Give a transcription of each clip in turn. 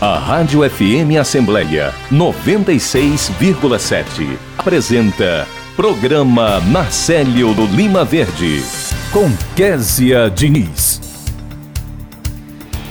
A Rádio FM Assembleia 96,7 apresenta Programa Marcelo do Lima Verde com Késia Diniz.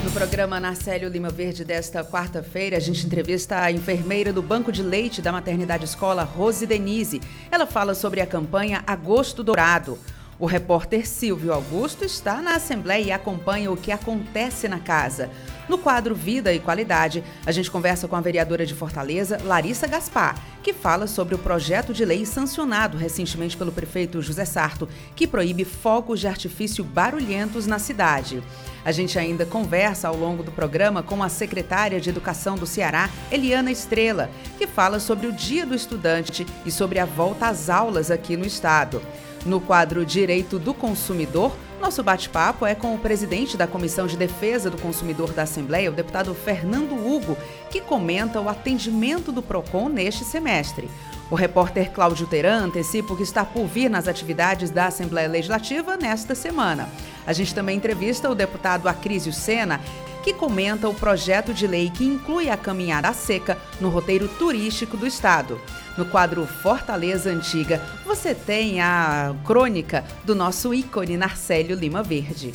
No programa Narcélio Lima Verde desta quarta-feira, a gente entrevista a enfermeira do Banco de Leite da Maternidade Escola, Rose Denise. Ela fala sobre a campanha Agosto Dourado. O repórter Silvio Augusto está na Assembleia e acompanha o que acontece na casa. No quadro Vida e Qualidade, a gente conversa com a vereadora de Fortaleza, Larissa Gaspar, que fala sobre o projeto de lei sancionado recentemente pelo prefeito José Sarto, que proíbe fogos de artifício barulhentos na cidade. A gente ainda conversa ao longo do programa com a secretária de Educação do Ceará, Eliana Estrela, que fala sobre o Dia do Estudante e sobre a volta às aulas aqui no estado. No quadro Direito do Consumidor, nosso bate-papo é com o presidente da Comissão de Defesa do Consumidor da Assembleia, o deputado Fernando Hugo, que comenta o atendimento do PROCON neste semestre. O repórter Cláudio Teran antecipa o que está por vir nas atividades da Assembleia Legislativa nesta semana. A gente também entrevista o deputado Acrísio Sena, que comenta o projeto de lei que inclui a caminhada seca no roteiro turístico do estado. No quadro Fortaleza Antiga, você tem a crônica do nosso ícone Narcélio Lima Verde.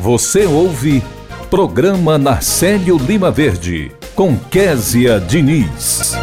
Você ouve Programa Narcélio Lima Verde, com Késia Diniz.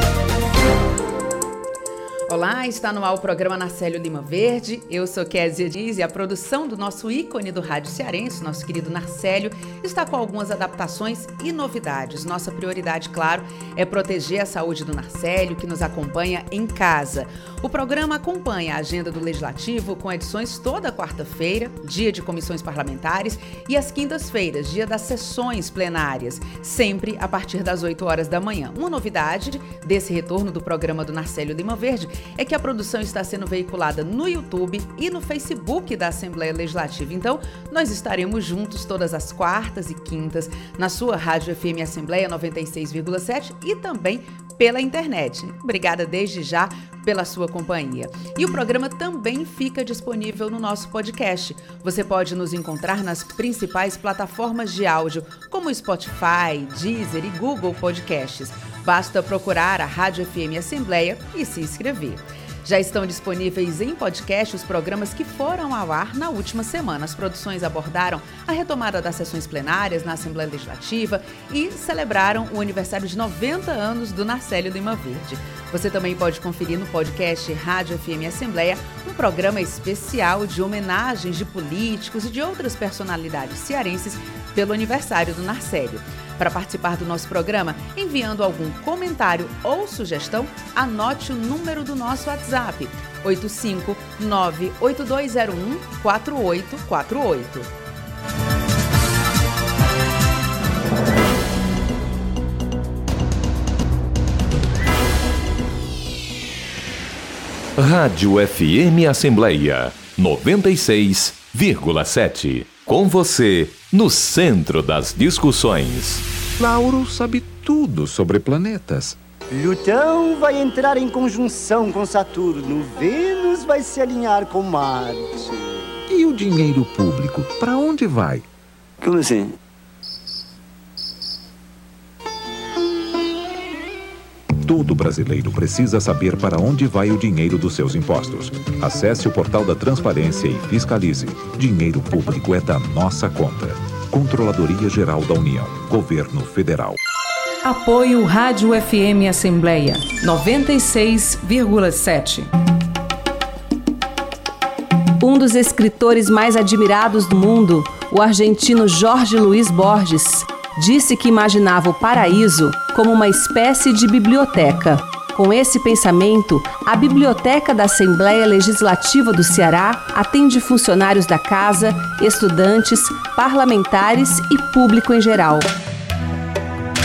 Olá, está no ar o programa Narcélio Lima Verde. Eu sou Kézia Diz e a produção do nosso ícone do rádio cearense, nosso querido Narcélio, está com algumas adaptações e novidades. Nossa prioridade, claro, é proteger a saúde do Narcélio, que nos acompanha em casa. O programa acompanha a agenda do Legislativo com edições toda quarta-feira, dia de comissões parlamentares, e às quintas-feiras, dia das sessões plenárias, sempre a partir das 8 horas da manhã. Uma novidade desse retorno do programa do Narcélio Lima Verde é que a produção está sendo veiculada no YouTube e no Facebook da Assembleia Legislativa. Então, nós estaremos juntos todas as quartas e quintas na sua Rádio FM Assembleia 96,7 e também pela internet. Obrigada desde já pela sua companhia. E o programa também fica disponível no nosso podcast. Você pode nos encontrar nas principais plataformas de áudio, como Spotify, Deezer e Google Podcasts. Basta procurar a Rádio FM Assembleia e se inscrever. Já estão disponíveis em podcast os programas que foram ao ar na última semana. As produções abordaram a retomada das sessões plenárias na Assembleia Legislativa e celebraram o aniversário de 90 anos do Narcélio Lima Verde. Você também pode conferir no podcast Rádio FM Assembleia um programa especial de homenagens de políticos e de outras personalidades cearenses pelo aniversário do Narcélio. Para participar do nosso programa, enviando algum comentário ou sugestão, anote o número do nosso WhatsApp: 85982014848. Rádio FM Assembleia 96,7. Com você, no centro das discussões. Lauro sabe tudo sobre planetas. Plutão vai entrar em conjunção com Saturno. Vênus vai se alinhar com Marte. E o dinheiro público, para onde vai? Como assim? Todo brasileiro precisa saber para onde vai o dinheiro dos seus impostos. Acesse o portal da Transparência e fiscalize. Dinheiro público é da nossa conta. Controladoria Geral da União. Governo Federal. Apoio Rádio FM Assembleia 96,7. Um dos escritores mais admirados do mundo, o argentino Jorge Luiz Borges, disse que imaginava o paraíso como uma espécie de biblioteca. Com esse pensamento, a Biblioteca da Assembleia Legislativa do Ceará atende funcionários da casa, estudantes, parlamentares e público em geral.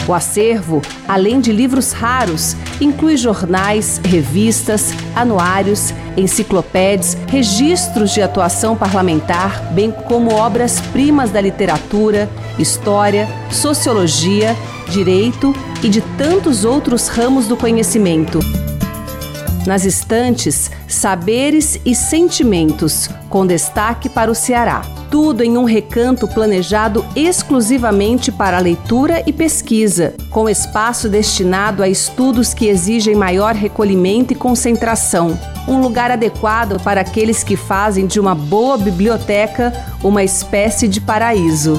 O acervo, além de livros raros, inclui jornais, revistas, anuários, enciclopédias, registros de atuação parlamentar, bem como obras-primas da literatura, história, sociologia, direito e de tantos outros ramos do conhecimento. Nas estantes, saberes e sentimentos, com destaque para o Ceará. Tudo em um recanto planejado exclusivamente para leitura e pesquisa, com espaço destinado a estudos que exigem maior recolhimento e concentração. Um lugar adequado para aqueles que fazem de uma boa biblioteca uma espécie de paraíso.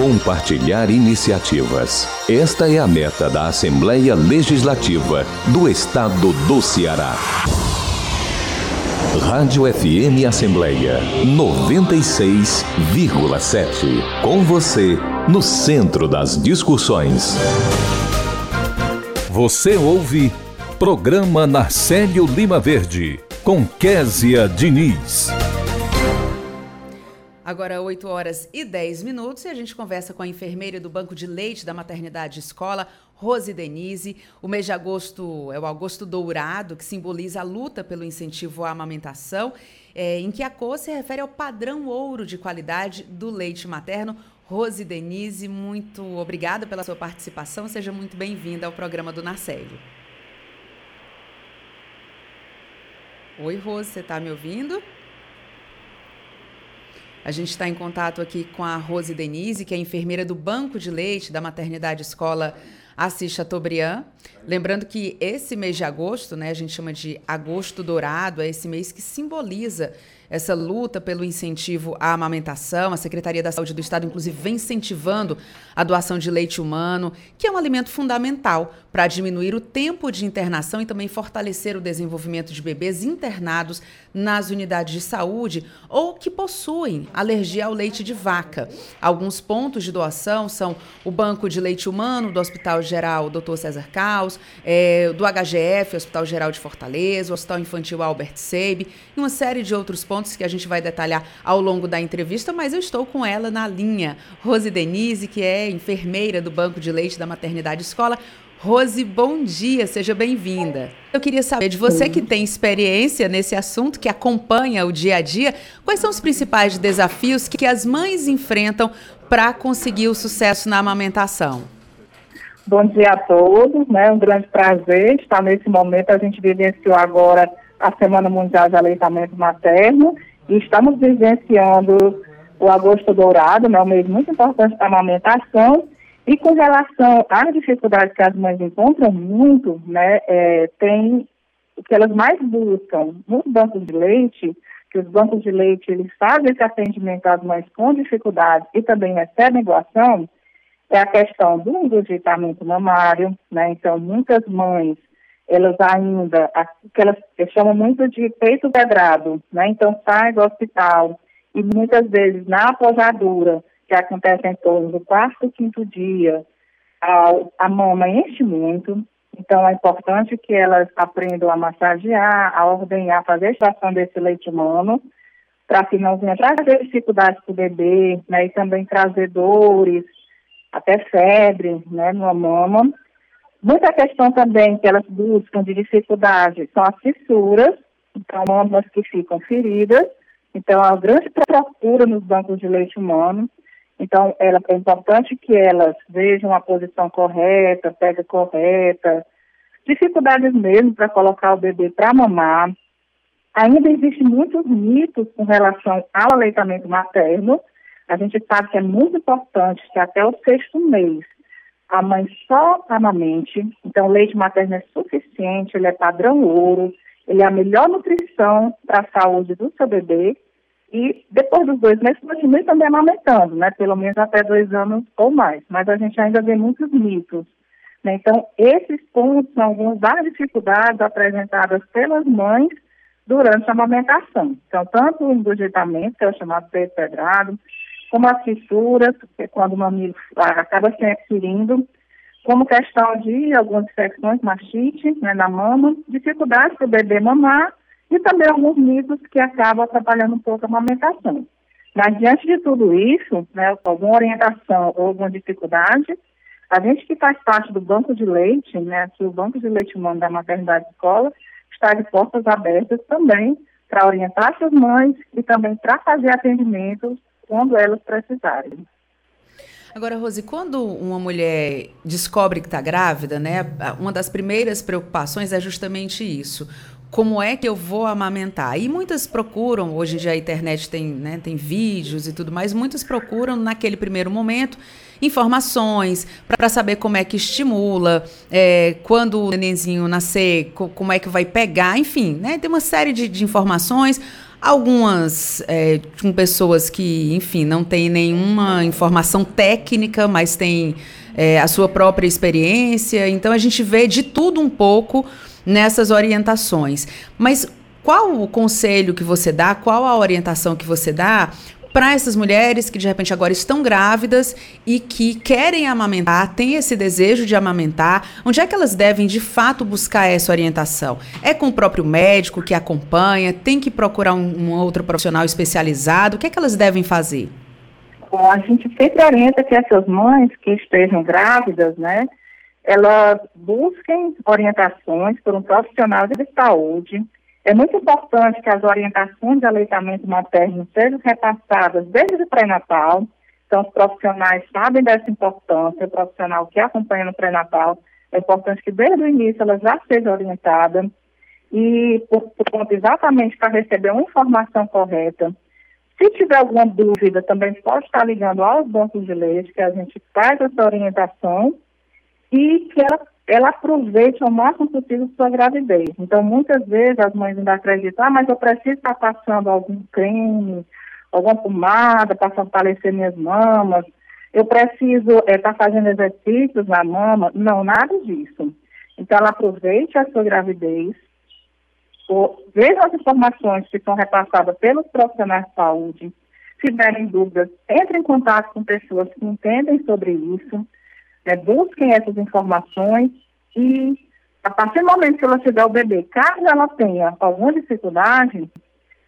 Compartilhar iniciativas. Esta é a meta da Assembleia Legislativa do Estado do Ceará. Rádio FM Assembleia 96,7. Com você, no centro das discussões. Você ouve Programa Narcélio Lima Verde, com Késia Diniz. Agora, 8 horas e 10 minutos, e a gente conversa com a enfermeira do Banco de Leite da Maternidade Escola, Rose Denise. O mês de agosto é o agosto dourado, que simboliza a luta pelo incentivo à amamentação, é, em que a cor se refere ao padrão ouro de qualidade do leite materno. Rose Denise, muito obrigada pela sua participação. Seja muito bem-vinda ao programa do Narcélio. Oi, Rose, você está me ouvindo? A gente está em contato aqui com a Rose Denise, que é enfermeira do Banco de Leite da Maternidade Escola Assis Chateaubriand. Lembrando que esse mês de agosto, né, a gente chama de agosto dourado, é esse mês que simboliza essa luta pelo incentivo à amamentação. A Secretaria da Saúde do Estado, inclusive, vem incentivando a doação de leite humano, que é um alimento fundamental para diminuir o tempo de internação e também fortalecer o desenvolvimento de bebês internados nas unidades de saúde ou que possuem alergia ao leite de vaca. Alguns pontos de doação são o Banco de Leite Humano do Hospital Geral Dr. César Caos, é, do HGF, Hospital Geral de Fortaleza, o Hospital Infantil Albert Seib e uma série de outros pontos pontos que a gente vai detalhar ao longo da entrevista, mas eu estou com ela na linha. Rose Denise, que é enfermeira do Banco de Leite da Maternidade Escola. Rose, bom dia, seja bem-vinda. Eu queria saber de você que tem experiência nesse assunto, que acompanha o dia a dia, quais são os principais desafios que as mães enfrentam para conseguir o sucesso na amamentação? Bom dia a todos, né? Um grande prazer estar nesse momento. A gente vivenciou agora a Semana Mundial de Aleitamento Materno e estamos vivenciando o Agosto Dourado, né, um mês muito importante para a amamentação. E com relação às dificuldades que as mães encontram muito, né, é, tem o que elas mais buscam nos bancos de leite, que os bancos de leite eles fazem esse atendimento às mães com dificuldades e também recebem doação, é a questão do engurgitamento mamário, né? Então, muitas mães elas ainda, que elas chamam muito de peito quebrado, né? Então sai do hospital e muitas vezes na aposadura, que acontece em torno do quarto, quinto dia, a, a mama enche muito, então é importante que elas aprendam a massagear, a ordenhar, fazer a extração desse leite humano, para que não venha trazer dificuldades para o bebê, né? E também trazer dores, até febre, né, numa mama. Muita questão também que elas buscam de dificuldade são as fissuras, então mamas que ficam feridas, então a grande procura nos bancos de leite humano, então ela, é importante que elas vejam a posição correta, pega correta, dificuldades mesmo para colocar o bebê para mamar. Ainda existem muitos mitos com relação ao aleitamento materno. A gente sabe que é muito importante que até o sexto mês a mãe só amamente, então o leite materno é suficiente, ele é padrão ouro, ele é a melhor nutrição para a saúde do seu bebê e depois dos dois meses continue também amamentando, né, pelo menos até dois anos ou mais, mas a gente ainda vê muitos mitos. Né? Então, esses pontos são algumas das dificuldades apresentadas pelas mães durante a amamentação. Então, tanto o engurgitamento, que é o chamado peito pedrado, como as fissuras, que é quando o mamilo acaba se adquirindo, como questão de algumas infecções, mastite né, na mama, dificuldade para o bebê mamar e também alguns mitos que acabam atrapalhando um pouco a amamentação. Mas diante de tudo isso, né, alguma orientação ou alguma dificuldade, a gente que faz parte do banco de leite, né, aqui o banco de leite humano da maternidade escola, está de portas abertas também para orientar essas mães e também para fazer atendimentos quando elas precisarem. Agora, Rose, quando uma mulher descobre que está grávida, né, uma das primeiras preocupações é justamente isso. Como é que eu vou amamentar? E muitas procuram, hoje em dia a internet tem, né, tem vídeos e tudo mais, muitas procuram naquele primeiro momento informações para saber como é que estimula, é, quando o nenenzinho nascer, co como é que vai pegar, enfim, né? Tem uma série de, de informações. Algumas é, com pessoas que, enfim, não têm nenhuma informação técnica, mas têm é, a sua própria experiência. Então a gente vê de tudo um pouco nessas orientações. Mas qual o conselho que você dá, qual a orientação que você dá para essas mulheres que de repente agora estão grávidas e que querem amamentar, têm esse desejo de amamentar, onde é que elas devem de fato buscar essa orientação? É com o próprio médico que acompanha? Tem que procurar um, um outro profissional especializado? O que é que elas devem fazer? Bom, a gente sempre orienta que essas mães que estejam grávidas, né, elas busquem orientações por um profissional de saúde, é muito importante que as orientações de aleitamento materno sejam repassadas desde o pré-natal. Então, os profissionais sabem dessa importância, o profissional que acompanha no pré-natal, é importante que desde o início ela já seja orientada e, por, por exatamente para receber uma informação correta. Se tiver alguma dúvida, também pode estar ligando aos bancos de leite, que a gente faz essa orientação e que ela ela aproveite ao máximo possível sua gravidez. Então, muitas vezes as mães ainda acreditam, ah, mas eu preciso estar passando algum creme, alguma pomada para fortalecer minhas mamas, eu preciso estar é, tá fazendo exercícios na mama. Não, nada disso. Então, ela aproveite a sua gravidez, veja as informações que são repassadas pelos profissionais de saúde. Se tiverem dúvidas, entre em contato com pessoas que entendem sobre isso é, busquem essas informações e, a partir do momento que ela tiver o bebê, caso ela tenha alguma dificuldade,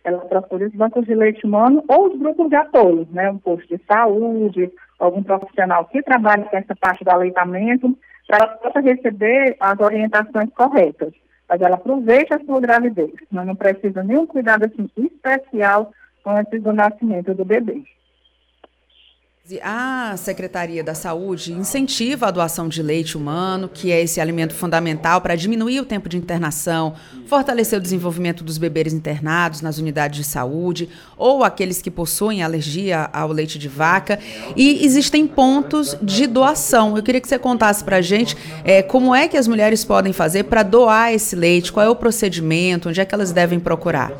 ela procure os bancos de leite humano ou os grupos de apoio, né, um posto de saúde, algum profissional que trabalhe com essa parte do aleitamento, para ela possa receber as orientações corretas. Mas ela aproveite a sua gravidez, mas não precisa nenhum cuidado assim, especial antes do nascimento do bebê. A Secretaria da Saúde incentiva a doação de leite humano, que é esse alimento fundamental para diminuir o tempo de internação, fortalecer o desenvolvimento dos bebês internados nas unidades de saúde ou aqueles que possuem alergia ao leite de vaca. E existem pontos de doação. Eu queria que você contasse para a gente é, como é que as mulheres podem fazer para doar esse leite, qual é o procedimento, onde é que elas devem procurar.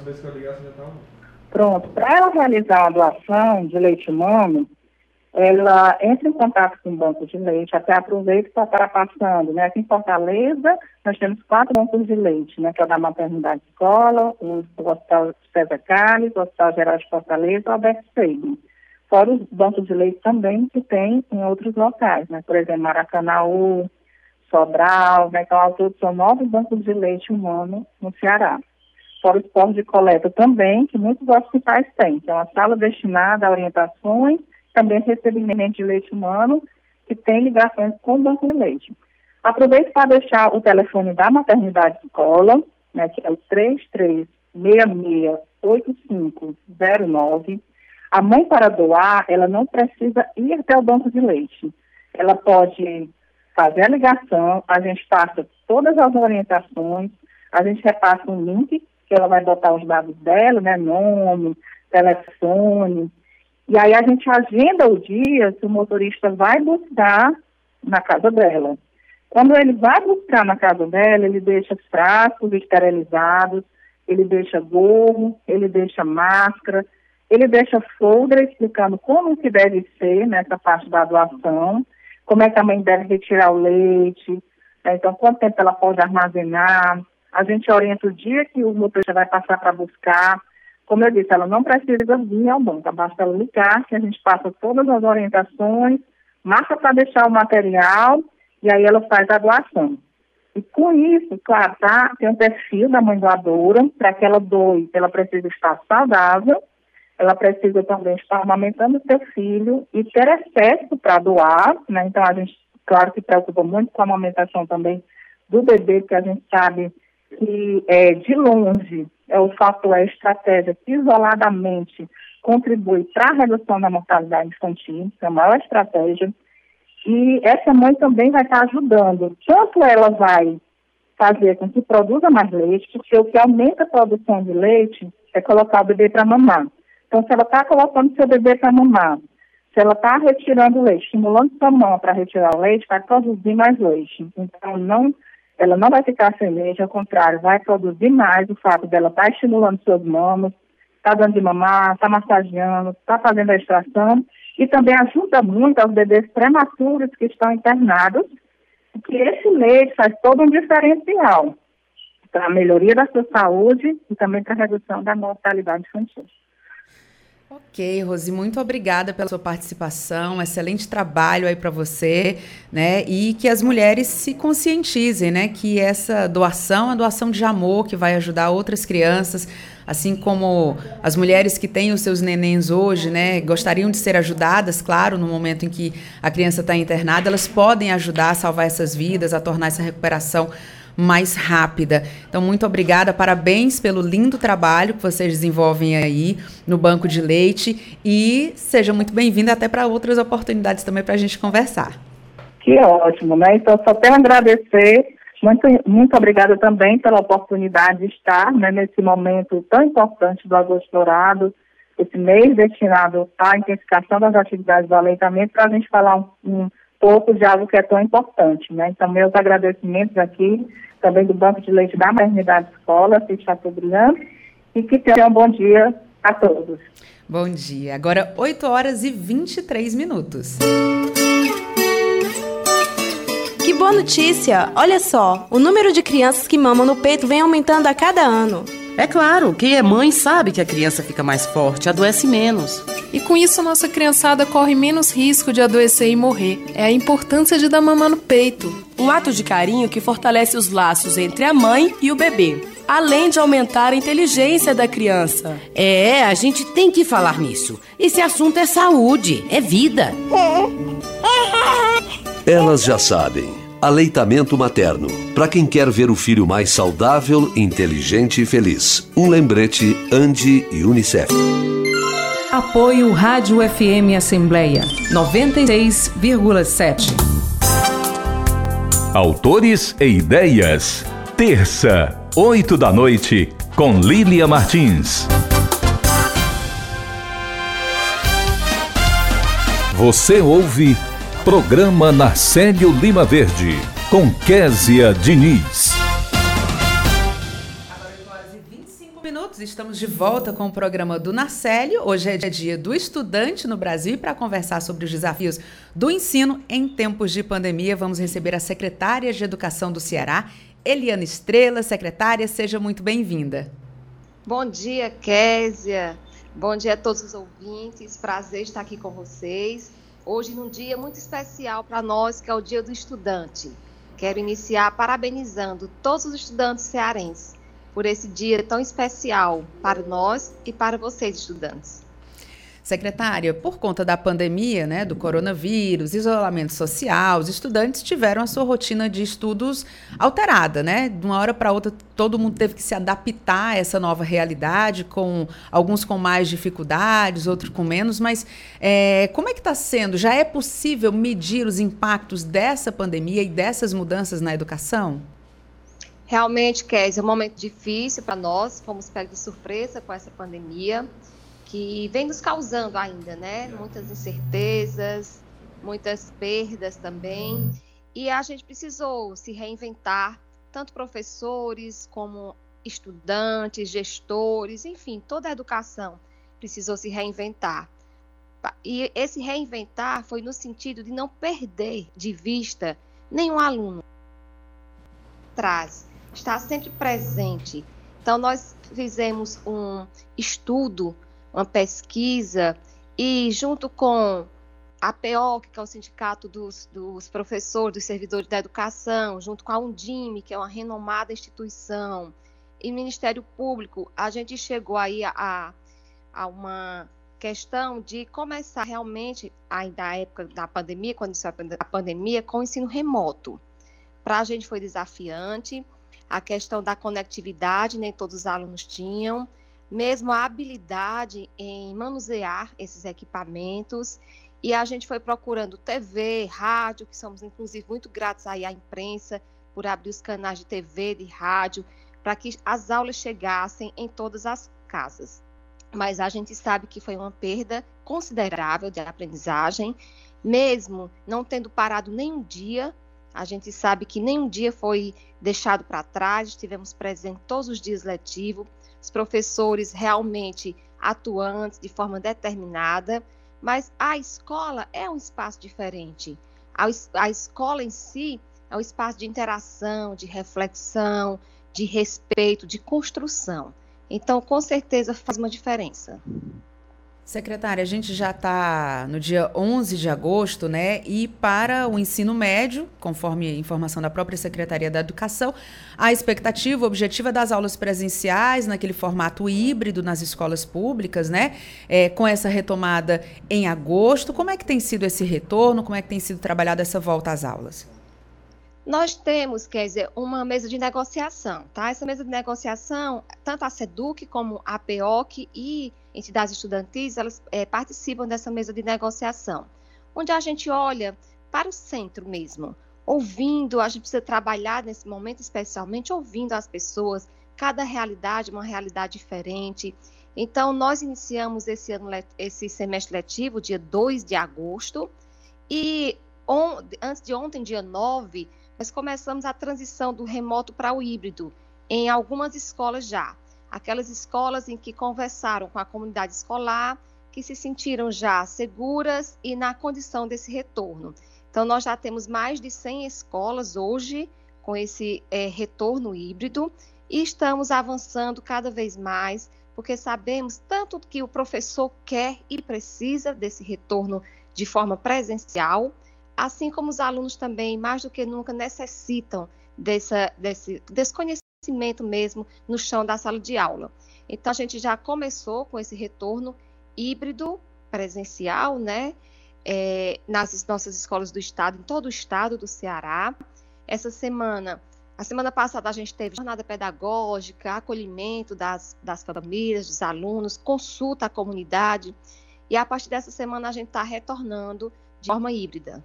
Pronto, para ela realizar a doação de leite humano, ela entra em contato com o banco de leite, até aproveito para estar passando, né? Aqui em Fortaleza, nós temos quatro bancos de leite, né? Que é o da Maternidade Escola, o, Hospital César Carlos, o Hospital Geral de Fortaleza o Alberto Seiden. Fora os bancos de leite também que tem em outros locais, né? Por exemplo, Maracanaú, Sobral, né? Então, ao todo, são nove bancos de leite humano no Ceará. Fora os postos de coleta também, que muitos hospitais têm, que é uma sala destinada a orientações também recebimento de leite humano, que tem ligações com o banco de leite. Aproveito para deixar o telefone da maternidade escola, né, que é o 33668509. A mãe para doar, ela não precisa ir até o banco de leite. Ela pode fazer a ligação, a gente passa todas as orientações, a gente repassa um link que ela vai botar os dados dela, né, nome, telefone, e aí a gente agenda o dia que o motorista vai buscar na casa dela. Quando ele vai buscar na casa dela, ele deixa frascos esterilizados, ele deixa gorro, ele deixa máscara, ele deixa folder explicando como que deve ser nessa parte da doação, como é que a mãe deve retirar o leite, né? então quanto tempo ela pode armazenar. A gente orienta o dia que o motorista vai passar para buscar, como eu disse, ela não precisa vir ao banco, basta ela ligar, que a gente passa todas as orientações, marca para deixar o material e aí ela faz a doação. E com isso, claro, tá, tem um perfil da mãe doadora, para que ela doe, ela precisa estar saudável, ela precisa também estar amamentando seu filho e ter excesso para doar, né? Então a gente, claro que preocupa muito com a amamentação também do bebê, porque a gente sabe que é, de longe é o fator, é a estratégia que isoladamente contribui para a redução da mortalidade infantil, é a maior estratégia. E essa mãe também vai estar ajudando. Tanto ela vai fazer com que produza mais leite, porque o que aumenta a produção de leite é colocar o bebê para mamar. Então, se ela está colocando seu bebê para mamar, se ela está retirando leite, estimulando sua mão para retirar o leite, vai produzir mais leite. Então, não, ela não vai ficar sem leite, ao contrário, vai produzir mais o fato dela estar tá estimulando suas mamas, está dando de mamar, está massageando, está fazendo a extração e também ajuda muito aos bebês prematuros que estão internados, porque esse leite faz todo um diferencial para a melhoria da sua saúde e também para a redução da mortalidade infantil. Ok, Rosi, muito obrigada pela sua participação, excelente trabalho aí para você, né? E que as mulheres se conscientizem, né? Que essa doação é doação de amor que vai ajudar outras crianças, assim como as mulheres que têm os seus nenéns hoje, né? Gostariam de ser ajudadas, claro, no momento em que a criança está internada, elas podem ajudar a salvar essas vidas, a tornar essa recuperação mais rápida. Então, muito obrigada, parabéns pelo lindo trabalho que vocês desenvolvem aí no Banco de Leite e seja muito bem-vinda até para outras oportunidades também para a gente conversar. Que ótimo, né? Então, só tenho a agradecer. Muito, muito obrigada também pela oportunidade de estar né, nesse momento tão importante do Agosto Dourado, esse mês destinado à intensificação das atividades do aleitamento, para a gente falar um, um pouco de algo que é tão importante, né? Então, meus agradecimentos aqui, também do Banco de Leite da Maternidade Escola, que está brilhando, e que tenham um bom dia a todos. Bom dia. Agora, 8 horas e 23 minutos. Que boa notícia! Olha só, o número de crianças que mamam no peito vem aumentando a cada ano. É claro, quem é mãe sabe que a criança fica mais forte, adoece menos. E com isso, a nossa criançada corre menos risco de adoecer e morrer. É a importância de dar mamar no peito. Um ato de carinho que fortalece os laços entre a mãe e o bebê, além de aumentar a inteligência da criança. É, a gente tem que falar nisso. Esse assunto é saúde, é vida. Elas já sabem. Aleitamento materno. Para quem quer ver o filho mais saudável, inteligente e feliz. Um lembrete Andi e Unicef. Apoio Rádio FM Assembleia 96,7. Autores e ideias. Terça, 8 da noite, com Lília Martins. Você ouve Programa Narcélio Lima Verde, com Késia Diniz. minutos, estamos de volta com o programa do Narcélio. Hoje é dia do estudante no Brasil e para conversar sobre os desafios do ensino em tempos de pandemia, vamos receber a secretária de Educação do Ceará, Eliana Estrela. Secretária, seja muito bem-vinda. Bom dia, Késia. Bom dia a todos os ouvintes. Prazer estar aqui com vocês hoje num dia muito especial para nós, que é o Dia do Estudante. Quero iniciar parabenizando todos os estudantes cearenses por esse dia tão especial para nós e para vocês, estudantes. Secretária, por conta da pandemia, né, do coronavírus, isolamento social, os estudantes tiveram a sua rotina de estudos alterada, né? De uma hora para outra, todo mundo teve que se adaptar a essa nova realidade, com alguns com mais dificuldades, outros com menos. Mas é, como é que está sendo? Já é possível medir os impactos dessa pandemia e dessas mudanças na educação? Realmente, Kézia, é um momento difícil para nós, fomos pegos de surpresa com essa pandemia que vem nos causando ainda, né? Muitas incertezas, muitas perdas também. E a gente precisou se reinventar, tanto professores como estudantes, gestores, enfim, toda a educação precisou se reinventar. E esse reinventar foi no sentido de não perder de vista nenhum aluno. Traz, está sempre presente. Então, nós fizemos um estudo uma pesquisa e junto com a PO, que é o Sindicato dos, dos, Professores, dos Servidores da Educação, junto com a Undime, que é uma renomada instituição, e Ministério Público, a gente chegou aí a, a uma questão de começar realmente, ainda na época da pandemia, quando iniciou a pandemia, com o ensino remoto. Para a gente foi desafiante, a questão da conectividade, nem todos os alunos tinham, mesmo a habilidade em manusear esses equipamentos. E a gente foi procurando TV, rádio, que somos inclusive muito gratos aí à imprensa por abrir os canais de TV, de rádio, para que as aulas chegassem em todas as casas. Mas a gente sabe que foi uma perda considerável de aprendizagem, mesmo não tendo parado nenhum dia. A gente sabe que nenhum dia foi deixado para trás, estivemos presentes todos os dias letivos, os professores realmente atuantes de forma determinada, mas a escola é um espaço diferente. A, a escola em si é um espaço de interação, de reflexão, de respeito, de construção. Então, com certeza faz uma diferença. Secretária, a gente já está no dia 11 de agosto, né? E para o ensino médio, conforme informação da própria Secretaria da Educação, a expectativa objetiva das aulas presenciais, naquele formato híbrido nas escolas públicas, né? É, com essa retomada em agosto. Como é que tem sido esse retorno? Como é que tem sido trabalhada essa volta às aulas? Nós temos, quer dizer, uma mesa de negociação, tá? Essa mesa de negociação, tanto a SEDUC como a PEOC e entidades estudantis, elas é, participam dessa mesa de negociação, onde a gente olha para o centro mesmo, ouvindo, a gente precisa trabalhar nesse momento, especialmente ouvindo as pessoas, cada realidade, uma realidade diferente. Então, nós iniciamos esse, ano, esse semestre letivo, dia 2 de agosto, e on, antes de ontem, dia 9, nós começamos a transição do remoto para o híbrido em algumas escolas já. Aquelas escolas em que conversaram com a comunidade escolar, que se sentiram já seguras e na condição desse retorno. Então, nós já temos mais de 100 escolas hoje com esse é, retorno híbrido e estamos avançando cada vez mais, porque sabemos tanto que o professor quer e precisa desse retorno de forma presencial, assim como os alunos também, mais do que nunca, necessitam dessa, desse desconhecimento mesmo no chão da sala de aula. Então, a gente já começou com esse retorno híbrido presencial, né? É, nas nossas escolas do estado, em todo o estado do Ceará. Essa semana, a semana passada, a gente teve jornada pedagógica, acolhimento das, das famílias, dos alunos, consulta à comunidade. E a partir dessa semana, a gente está retornando de forma híbrida.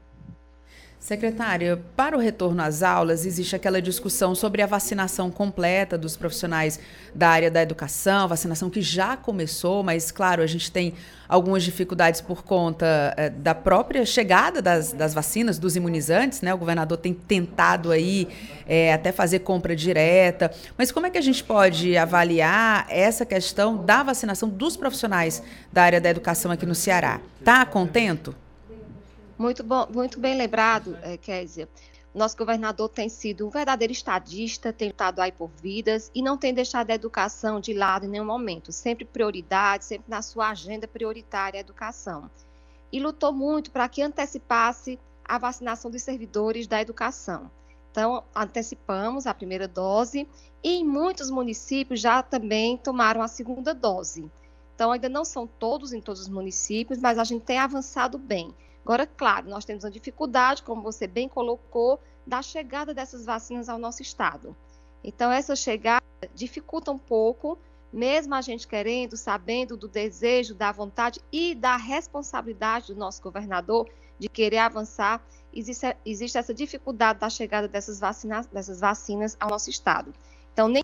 Secretária, para o retorno às aulas, existe aquela discussão sobre a vacinação completa dos profissionais da área da educação, vacinação que já começou, mas, claro, a gente tem algumas dificuldades por conta é, da própria chegada das, das, vacinas, dos imunizantes, né? O governador tem tentado aí é, até fazer compra direta. Mas como é que a gente pode avaliar essa questão da vacinação dos profissionais da área da educação aqui no Ceará? Está contento? Muito, bom, muito bem lembrado, é, Kézia. Nosso governador tem sido um verdadeiro estadista, tem lutado aí por vidas e não tem deixado a educação de lado em nenhum momento. Sempre prioridade, sempre na sua agenda prioritária a educação. E lutou muito para que antecipasse a vacinação dos servidores da educação. Então, antecipamos a primeira dose e em muitos municípios já também tomaram a segunda dose. Então, ainda não são todos em todos os municípios, mas a gente tem avançado bem. Agora, claro, nós temos uma dificuldade, como você bem colocou, da chegada dessas vacinas ao nosso estado. Então, essa chegada dificulta um pouco, mesmo a gente querendo, sabendo do desejo, da vontade e da responsabilidade do nosso governador de querer avançar, existe, existe essa dificuldade da chegada dessas vacinas, dessas vacinas ao nosso estado. Então, nem.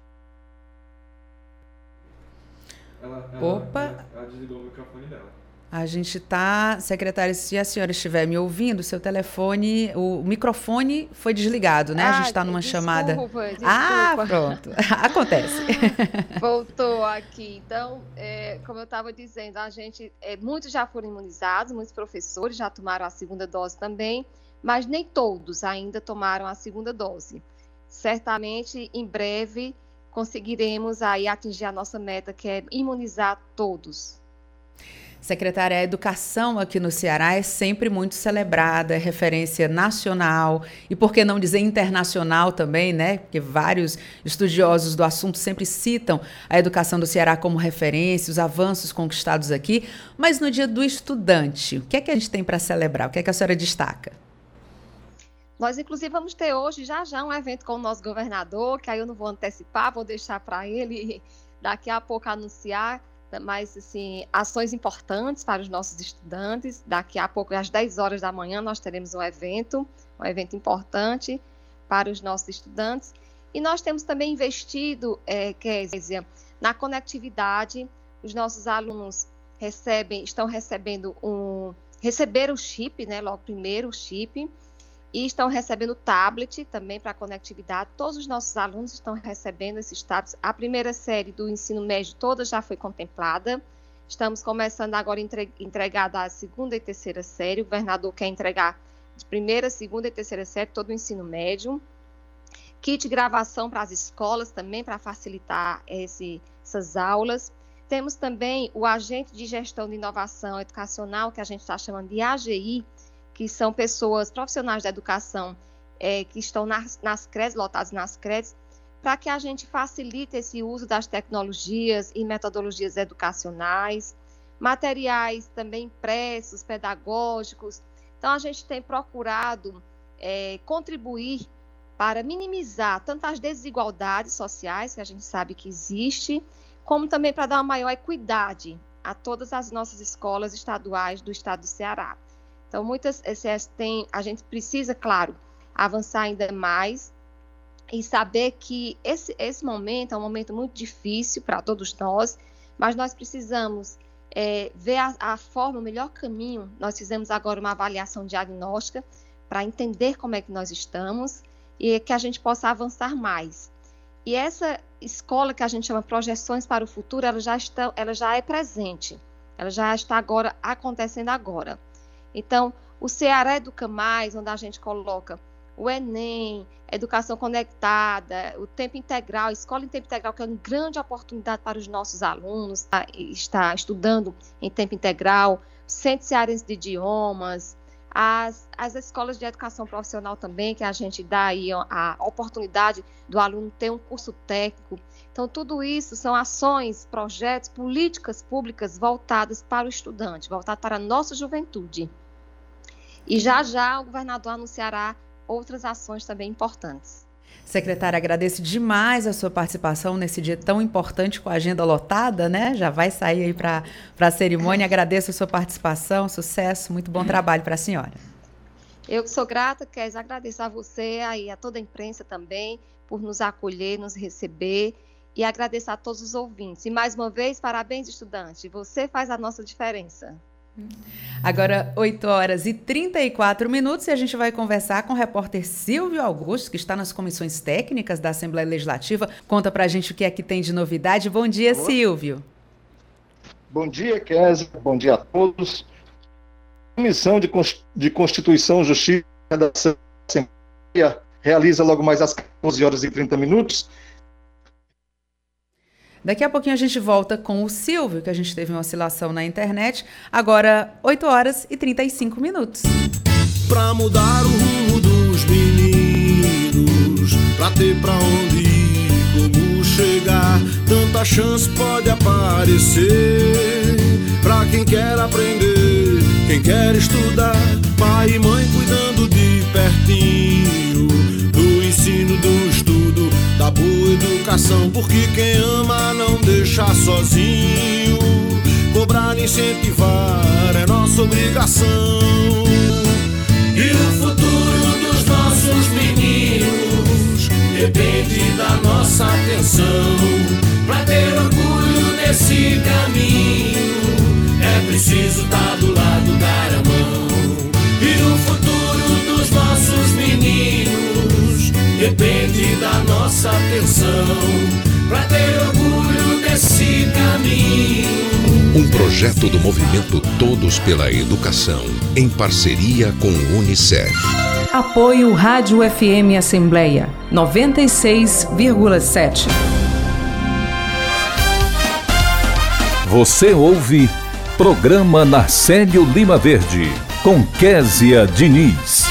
Ela, ela, Opa! Ela desligou o microfone dela. A gente está, secretária, se a senhora estiver me ouvindo, seu telefone, o microfone foi desligado, né? Ah, a gente está numa desculpa, chamada. Desculpa. Ah, pronto. Acontece. Voltou aqui. Então, é, como eu estava dizendo, a gente, é, muitos já foram imunizados, muitos professores já tomaram a segunda dose também, mas nem todos ainda tomaram a segunda dose. Certamente, em breve, conseguiremos aí atingir a nossa meta, que é imunizar todos. Secretária, a educação aqui no Ceará é sempre muito celebrada, é referência nacional e, por que não dizer internacional também, né? Porque vários estudiosos do assunto sempre citam a educação do Ceará como referência, os avanços conquistados aqui. Mas no dia do estudante, o que é que a gente tem para celebrar? O que é que a senhora destaca? Nós, inclusive, vamos ter hoje já já um evento com o nosso governador, que aí eu não vou antecipar, vou deixar para ele daqui a pouco anunciar, mas assim, ações importantes para os nossos estudantes. Daqui a pouco, às 10 horas da manhã, nós teremos um evento, um evento importante para os nossos estudantes. E nós temos também investido, é, Kézia, na conectividade. Os nossos alunos recebem, estão recebendo um, receberam o chip, né, logo primeiro o chip, e estão recebendo tablet também para conectividade. Todos os nossos alunos estão recebendo esses tablets. A primeira série do ensino médio toda já foi contemplada. Estamos começando agora a entregar da segunda e terceira série. O governador quer entregar de primeira, segunda e terceira série todo o ensino médio. Kit gravação para as escolas também, para facilitar esse, essas aulas. Temos também o agente de gestão de inovação educacional, que a gente está chamando de AGI, que são pessoas profissionais da educação é, que estão nas, nas creches, lotados nas creches, para que a gente facilite esse uso das tecnologias e metodologias educacionais, materiais também impressos, pedagógicos. Então, a gente tem procurado é, contribuir para minimizar tanto as desigualdades sociais, que a gente sabe que existe, como também para dar uma maior equidade a todas as nossas escolas estaduais do estado do Ceará. Então, muitas ECS têm, a gente precisa, claro, avançar ainda mais e saber que esse, esse momento é um momento muito difícil para todos nós, mas nós precisamos é, ver a, a, forma, o melhor caminho. Nós fizemos agora uma avaliação diagnóstica para entender como é que nós estamos e que a gente possa avançar mais. E essa escola que a gente chama projeções para o futuro, ela já, está, ela já é presente, ela já está agora acontecendo agora. Então, o Ceará Educa Mais, onde a gente coloca o Enem, educação conectada, o tempo integral, escola em tempo integral, que é uma grande oportunidade para os nossos alunos tá, estar estudando em tempo integral, centro de idiomas, as, as escolas de educação profissional também, que a gente dá aí a oportunidade do aluno ter um curso técnico. Então, tudo isso são ações, projetos, políticas públicas voltadas para o estudante, voltadas para a nossa juventude. E já já o governador anunciará outras ações também importantes. Secretária, agradeço demais a sua participação nesse dia tão importante com a agenda lotada, né? Já vai sair aí para a cerimônia. Agradeço a sua participação, sucesso, muito bom trabalho para a senhora. Eu que sou grata, quero agradecer a você e a toda a imprensa também por nos acolher, nos receber e agradecer a todos os ouvintes. E mais uma vez, parabéns, estudante. Você faz a nossa diferença. Agora, 8 horas e 34 minutos, e a gente vai conversar com o repórter Silvio Augusto, que está nas comissões técnicas da Assembleia Legislativa. Conta pra gente o que é que tem de novidade. Bom dia, Olá. Silvio. Bom dia, Kézia. Bom dia a todos. A Comissão de, de Constituição, Justiça da Assembleia realiza logo mais às 14 horas e 30 minutos Daqui a pouquinho a gente volta com o Silvio, que a gente teve uma oscilação na internet. Agora, 8 horas e 35 minutos. Pra mudar o rumo dos meninos, pra ter pra onde ir, como chegar, tanta chance pode aparecer. Pra quem quer aprender, quem quer estudar, pai e mãe cuidando de pertinho do ensino do estudo da boa educação, porque quem ama não deixa sozinho. Cobrar incentivar é nossa obrigação. E o futuro dos nossos meninos depende da nossa atenção. Pra ter orgulho desse caminho, é preciso estar tá do lado, dar a mão. Depende da nossa atenção para ter orgulho desse caminho. Um projeto do movimento Todos pela Educação, em parceria com o Unicef. Apoio Rádio FM Assembleia 96,7. Você ouve Programa Narcélio Lima Verde, com Késia Diniz.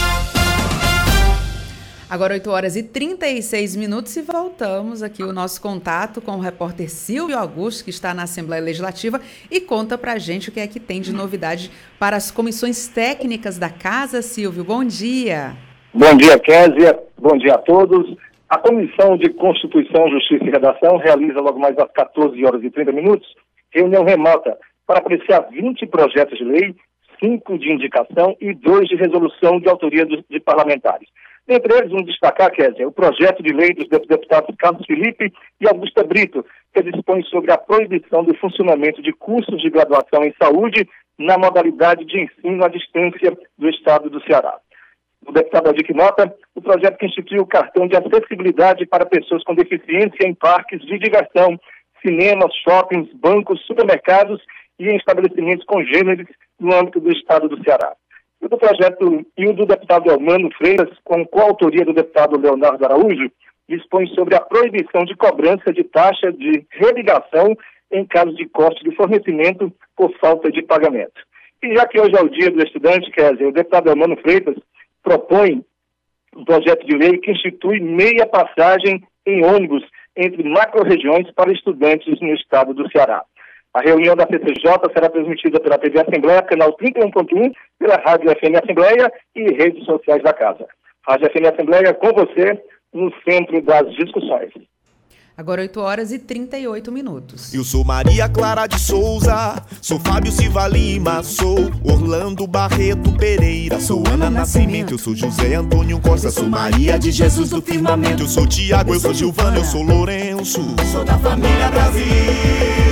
Agora 8 horas e 36 minutos e voltamos aqui o nosso contato com o repórter Silvio Augusto, que está na Assembleia Legislativa e conta pra gente o que é que tem de novidade para as comissões técnicas da Casa. Silvio, bom dia. Bom dia, Késia. Bom dia a todos. A Comissão de Constituição, Justiça e Redação realiza logo mais às 14 horas e 30 minutos reunião remota para apreciar 20 projetos de lei, 5 de indicação e 2 de resolução de autoria de parlamentares. Dentre eles, vamos destacar, Kézia, o projeto de lei dos deputados Carlos Felipe e Augusta Brito, que dispõe sobre a proibição do funcionamento de cursos de graduação em saúde na modalidade de ensino à distância do Estado do Ceará do deputado Aldir Nota, o projeto que institui o cartão de acessibilidade para pessoas com deficiência em parques de diversão, cinemas, shoppings, bancos, supermercados e em estabelecimentos congêneres no âmbito do estado do Ceará. E do projeto e o do deputado Elmano Freitas, com coautoria do deputado Leonardo Araújo, dispõe sobre a proibição de cobrança de taxa de religação em caso de corte de fornecimento por falta de pagamento. E já que hoje é o dia do estudante, quer dizer, o deputado Elmano Freitas propõe um projeto de lei que institui meia passagem em ônibus entre macro-regiões para estudantes no estado do Ceará. A reunião da CCJ será transmitida pela TV Assembleia, canal 31.1, pela Rádio FM Assembleia e redes sociais da casa. Rádio FM Assembleia com você no centro das discussões. Agora 8 horas e 38 minutos. Eu sou Maria Clara de Souza, sou Fábio Silva Lima, sou Orlando Barreto Pereira, sou Ana Nascimento, eu sou José Antônio Costa, sou Maria de Jesus do Firmamento, eu sou Tiago, eu sou Gilvana, eu sou Lourenço, sou da família Brasil.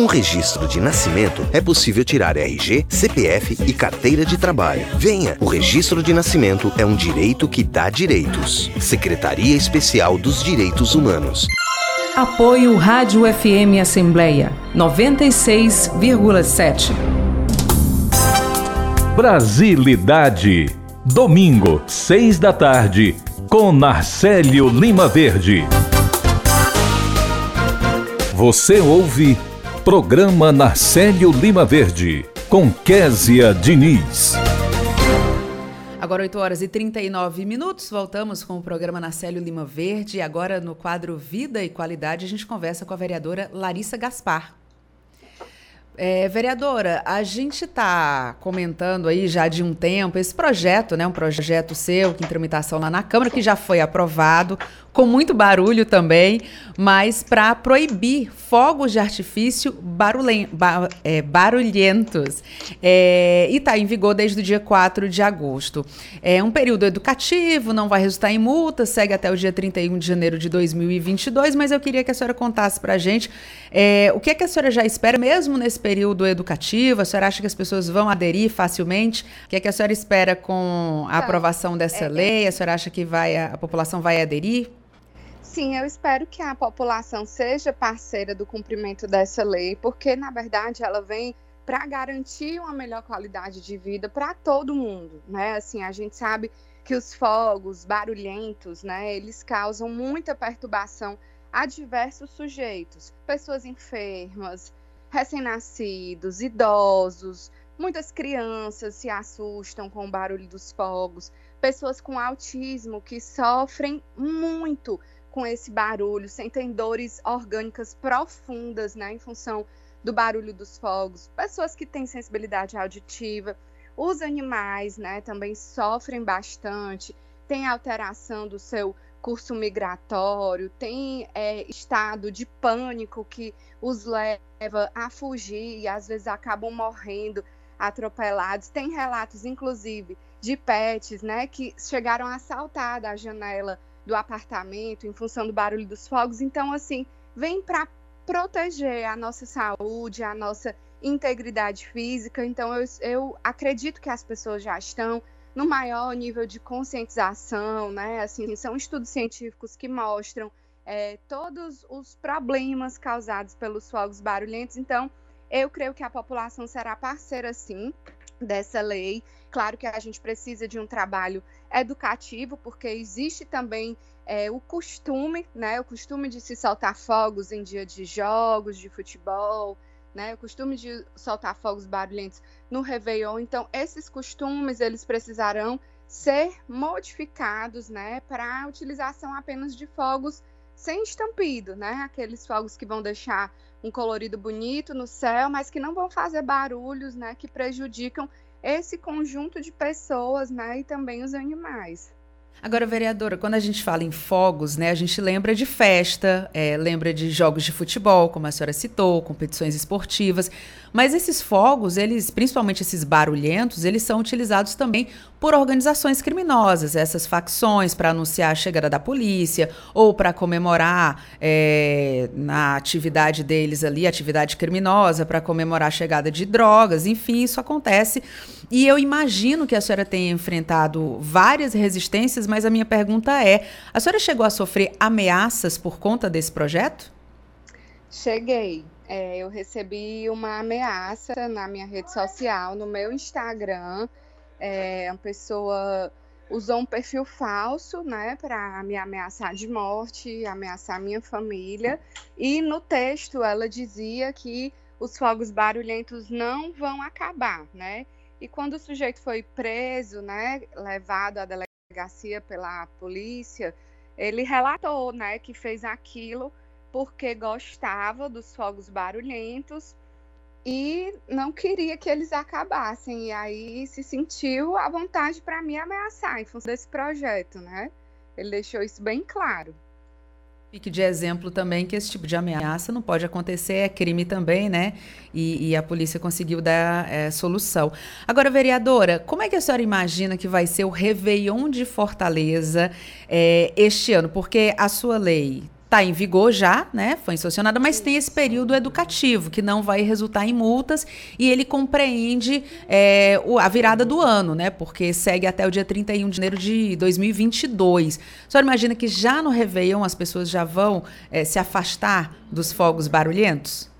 Com o registro de nascimento, é possível tirar RG, CPF e carteira de trabalho. Venha! O registro de nascimento é um direito que dá direitos. Secretaria Especial dos Direitos Humanos. Apoio Rádio FM Assembleia 96,7. Brasilidade. Domingo, seis da tarde, com Narcélio Lima Verde. Você ouve Programa Narcélio Lima Verde, com Késia Diniz. Agora 8 horas e 39 minutos, voltamos com o programa Narcélio Lima Verde. Agora no quadro Vida e Qualidade, a gente conversa com a vereadora Larissa Gaspar. É, vereadora, a gente está comentando aí já de um tempo esse projeto, né? Um projeto seu, que tramitação lá na Câmara, que já foi aprovado, com muito barulho também, mas para proibir fogos de artifício barulhen ba é, barulhentos. É, e está em vigor desde o dia 4 de agosto. É um período educativo, não vai resultar em multa, segue até o dia 31 de janeiro de 2022, mas eu queria que a senhora contasse para a gente é, o que, é que a senhora já espera, mesmo nesse período educativo? A senhora acha que as pessoas vão aderir facilmente? O que, é que a senhora espera com a tá. aprovação dessa é, lei? A senhora acha que vai, a população vai aderir? Sim, eu espero que a população seja parceira do cumprimento dessa lei, porque na verdade ela vem para garantir uma melhor qualidade de vida para todo mundo, né? Assim, a gente sabe que os fogos barulhentos, né, eles causam muita perturbação a diversos sujeitos, pessoas enfermas, recém-nascidos, idosos, muitas crianças se assustam com o barulho dos fogos, pessoas com autismo que sofrem muito com esse barulho, sentem dores orgânicas profundas, né, em função do barulho dos fogos. Pessoas que têm sensibilidade auditiva, os animais, né, também sofrem bastante, tem alteração do seu curso migratório, tem é, estado de pânico que os leva a fugir e às vezes acabam morrendo atropelados. Tem relatos, inclusive, de pets, né, que chegaram a saltar da janela do apartamento em função do barulho dos fogos. Então, assim, vem para proteger a nossa saúde, a nossa integridade física. Então, eu, eu acredito que as pessoas já estão no maior nível de conscientização, né? Assim, são estudos científicos que mostram é, todos os problemas causados pelos fogos barulhentos. Então, eu creio que a população será parceira, sim. dessa lei. Claro que a gente precisa de um trabalho educativo, porque existe também é, o costume, né? O costume de se soltar fogos em dia de jogos, de futebol, né? O costume de soltar fogos barulhentos no Réveillon. Então, esses costumes, eles precisarão ser modificados, né? Para a utilização apenas de fogos sem estampido, né? Aqueles fogos que vão deixar um colorido bonito no céu, mas que não vão fazer barulhos, né? Que prejudicam esse conjunto de pessoas, né? E também os animais. Agora, vereadora, quando a gente fala em fogos, né, a gente lembra de festa, é, lembra de jogos de futebol, como a senhora citou, competições esportivas. Mas esses fogos, eles, principalmente esses barulhentos, eles são utilizados também por organizações criminosas, essas facções para anunciar a chegada da polícia ou para comemorar é, na atividade deles ali, atividade criminosa, para comemorar a chegada de drogas, enfim, isso acontece. E eu imagino que a senhora tenha enfrentado várias resistências, mas a minha pergunta é: a senhora chegou a sofrer ameaças por conta desse projeto? Cheguei é, eu recebi uma ameaça na minha rede social, no meu Instagram. É, uma pessoa usou um perfil falso, né, para me ameaçar de morte, ameaçar minha família. E no texto ela dizia que os fogos barulhentos não vão acabar, né? E quando o sujeito foi preso, né, levado à delegacia pela polícia, ele relatou, né, que fez aquilo porque gostava dos fogos barulhentos e não queria que eles acabassem. E aí se sentiu à vontade para me ameaçar em função desse projeto, né? Ele deixou isso bem claro. Fique de exemplo também que esse tipo de ameaça não pode acontecer, é crime também, né? E, e a polícia conseguiu dar é, solução. Agora, vereadora, como é que a senhora imagina que vai ser o Réveillon de Fortaleza é, este ano? Porque a sua lei está em vigor já, né? Foi sancionada, mas tem esse período educativo que não vai resultar em multas e ele compreende é, a virada do ano, né? Porque segue até o dia 31 de janeiro de 2022. A senhora imagina que já no Réveillon as pessoas já vão é, se afastar dos fogos barulhentos?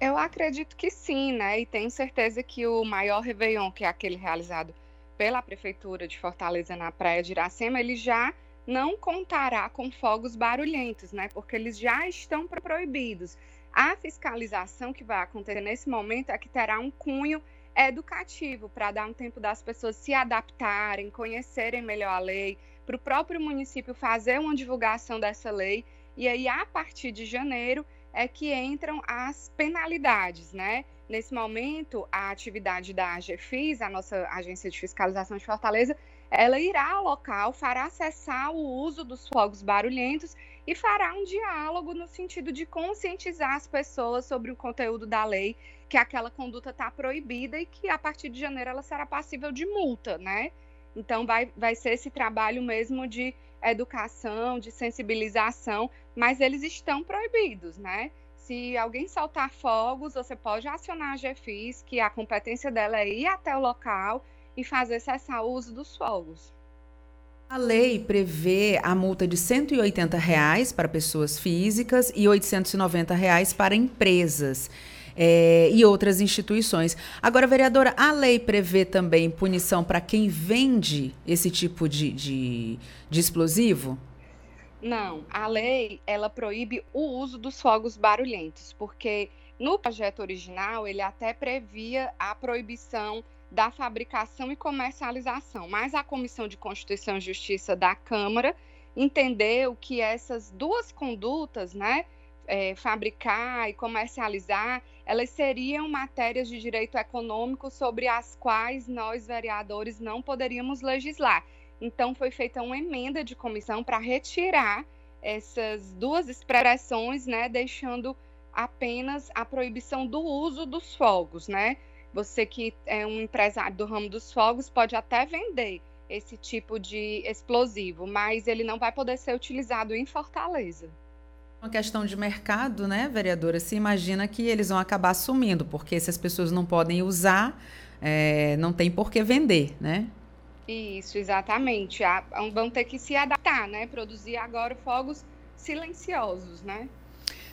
Eu acredito que sim, né? E tenho certeza que o maior Réveillon, que é aquele realizado pela Prefeitura de Fortaleza na Praia de Iracema, ele já não contará com fogos barulhentos, né? Porque eles já estão proibidos. A fiscalização que vai acontecer nesse momento é que terá um cunho educativo para dar um tempo das pessoas se adaptarem, conhecerem melhor a lei, para o próprio município fazer uma divulgação dessa lei. E aí, a partir de janeiro, é que entram as penalidades, né? Nesse momento, a atividade da AGFIS, a nossa agência de fiscalização de Fortaleza, ela irá ao local, fará cessar o uso dos fogos barulhentos e fará um diálogo no sentido de conscientizar as pessoas sobre o conteúdo da lei, que aquela conduta está proibida e que a partir de janeiro ela será passível de multa, né? Então vai, vai ser esse trabalho mesmo de educação, de sensibilização, mas eles estão proibidos, né? Se alguém soltar fogos, você pode acionar a GFIS, que a competência dela é ir até o local e fazer cessar o uso dos fogos. A lei prevê a multa de 180 reais para pessoas físicas e 890 reais para empresas. É, e outras instituições. Agora, vereadora, a lei prevê também punição para quem vende esse tipo de, de, de, explosivo? Não, a lei ela proíbe o uso dos fogos barulhentos, porque no projeto original ele até previa a proibição da fabricação e comercialização, mas a Comissão de Constituição e Justiça da Câmara entendeu que essas duas condutas, né, é, fabricar e comercializar, elas seriam matérias de direito econômico sobre as quais nós, vereadores, não poderíamos legislar. Então, foi feita uma emenda de comissão para retirar essas duas expressões, né, deixando apenas a proibição do uso dos fogos, né? Você que é um empresário do ramo dos fogos pode até vender esse tipo de explosivo, mas ele não vai poder ser utilizado em Fortaleza. Uma questão de mercado, né, vereadora? Se imagina que eles vão acabar sumindo, porque se as pessoas não podem usar, é, não tem por que vender, né? Isso, exatamente. Vão ter que se adaptar, né? Produzir agora fogos silenciosos, né?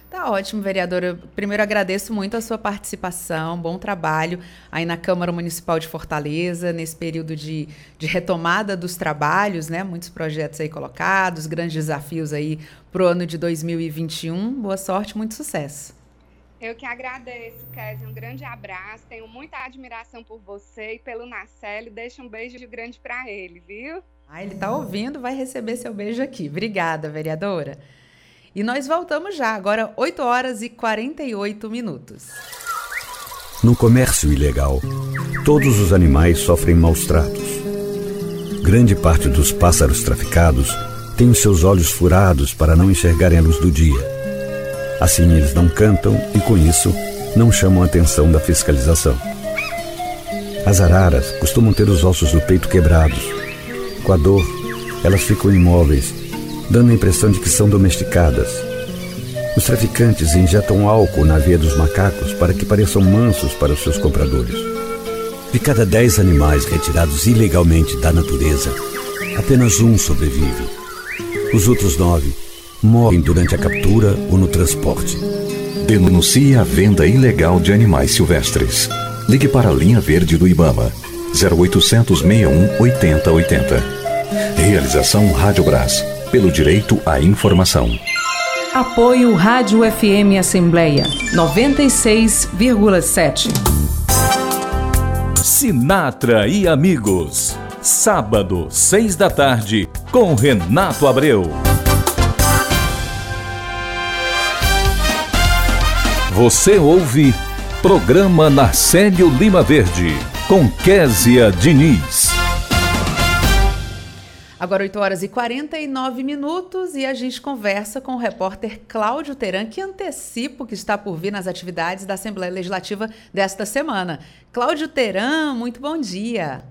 Tá ótimo, vereadora. Primeiro agradeço muito a sua participação, bom trabalho aí na Câmara Municipal de Fortaleza, nesse período de, de retomada dos trabalhos, né? Muitos projetos aí colocados, grandes desafios aí para o ano de 2021. Boa sorte, muito sucesso. Eu que agradeço, Kézia. Um grande abraço. Tenho muita admiração por você e pelo Narcélio. Deixa um beijo grande para ele, viu? Ah, ele está ouvindo, vai receber seu beijo aqui. Obrigada, vereadora. E nós voltamos já, agora 8 horas e 48 minutos. No comércio ilegal, todos os animais sofrem maus tratos. Grande parte dos pássaros traficados tem os seus olhos furados para não enxergarem a luz do dia. Assim, eles não cantam e, com isso, não chamam a atenção da fiscalização. As araras costumam ter os ossos do peito quebrados. Com a dor, elas ficam imóveis dando a impressão de que são domesticadas. Os traficantes injetam álcool na veia dos macacos para que pareçam mansos para os seus compradores. De cada dez animais retirados ilegalmente da natureza, apenas um sobrevive. Os outros nove morrem durante a captura ou no transporte. Denuncie a venda ilegal de animais silvestres. Ligue para a linha verde do Ibama 0800 61 8080. Realização Rádio Brás pelo direito à informação. Apoio Rádio FM Assembleia 96,7. Sinatra e amigos. Sábado, seis da tarde, com Renato Abreu. Você ouve Programa Narcélio Lima Verde, com Késia Diniz. Agora 8 horas e 49 minutos e a gente conversa com o repórter Cláudio Teran, que antecipa o que está por vir nas atividades da Assembleia Legislativa desta semana. Cláudio Teran, muito bom dia.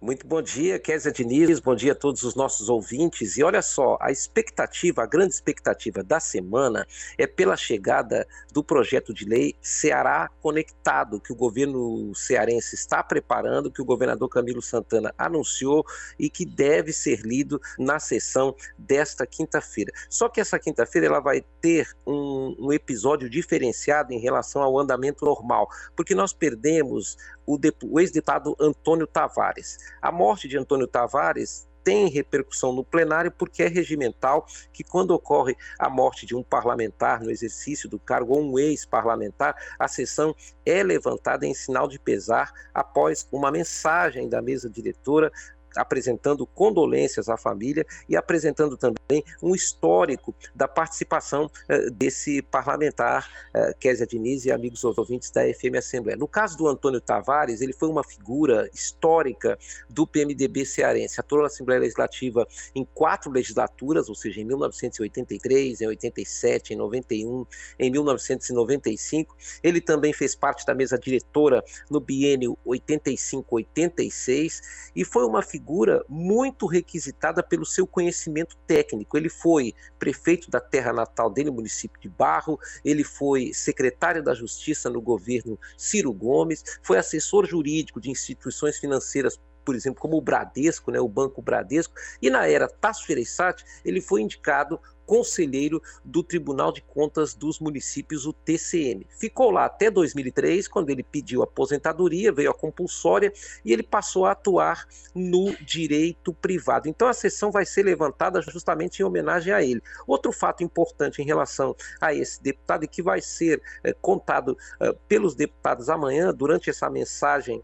Muito bom dia, Kézia Diniz, bom dia a todos os nossos ouvintes. E olha só, a expectativa, a grande expectativa da semana é pela chegada do projeto de lei Ceará Conectado, que o governo cearense está preparando, que o governador Camilo Santana anunciou e que deve ser lido na sessão desta quinta-feira. Só que essa quinta-feira ela vai ter um, um episódio diferenciado em relação ao andamento normal, porque nós perdemos o, o ex-deputado Antônio Tavares. A morte de Antônio Tavares tem repercussão no plenário porque é regimental que quando ocorre a morte de um parlamentar no exercício do cargo ou um ex-parlamentar, a sessão é levantada em sinal de pesar após uma mensagem da mesa diretora apresentando condolências à família e apresentando também um histórico da participação uh, desse parlamentar, uh, Kézia Diniz e amigos ouvintes da FM Assembleia. No caso do Antônio Tavares, ele foi uma figura histórica do PMDB cearense. Atuou na Assembleia Legislativa em quatro legislaturas, ou seja, em 1983, em 87, em 91, em 1995. Ele também fez parte da mesa diretora no biênio 85-86 e foi uma figura figura muito requisitada pelo seu conhecimento técnico. Ele foi prefeito da terra natal dele, município de Barro, ele foi secretário da Justiça no governo Ciro Gomes, foi assessor jurídico de instituições financeiras por exemplo, como o Bradesco, né, o Banco Bradesco, e na era Tasso Gereissati, ele foi indicado conselheiro do Tribunal de Contas dos Municípios, o TCM. Ficou lá até 2003, quando ele pediu aposentadoria, veio a compulsória e ele passou a atuar no direito privado. Então a sessão vai ser levantada justamente em homenagem a ele. Outro fato importante em relação a esse deputado e que vai ser é, contado é, pelos deputados amanhã, durante essa mensagem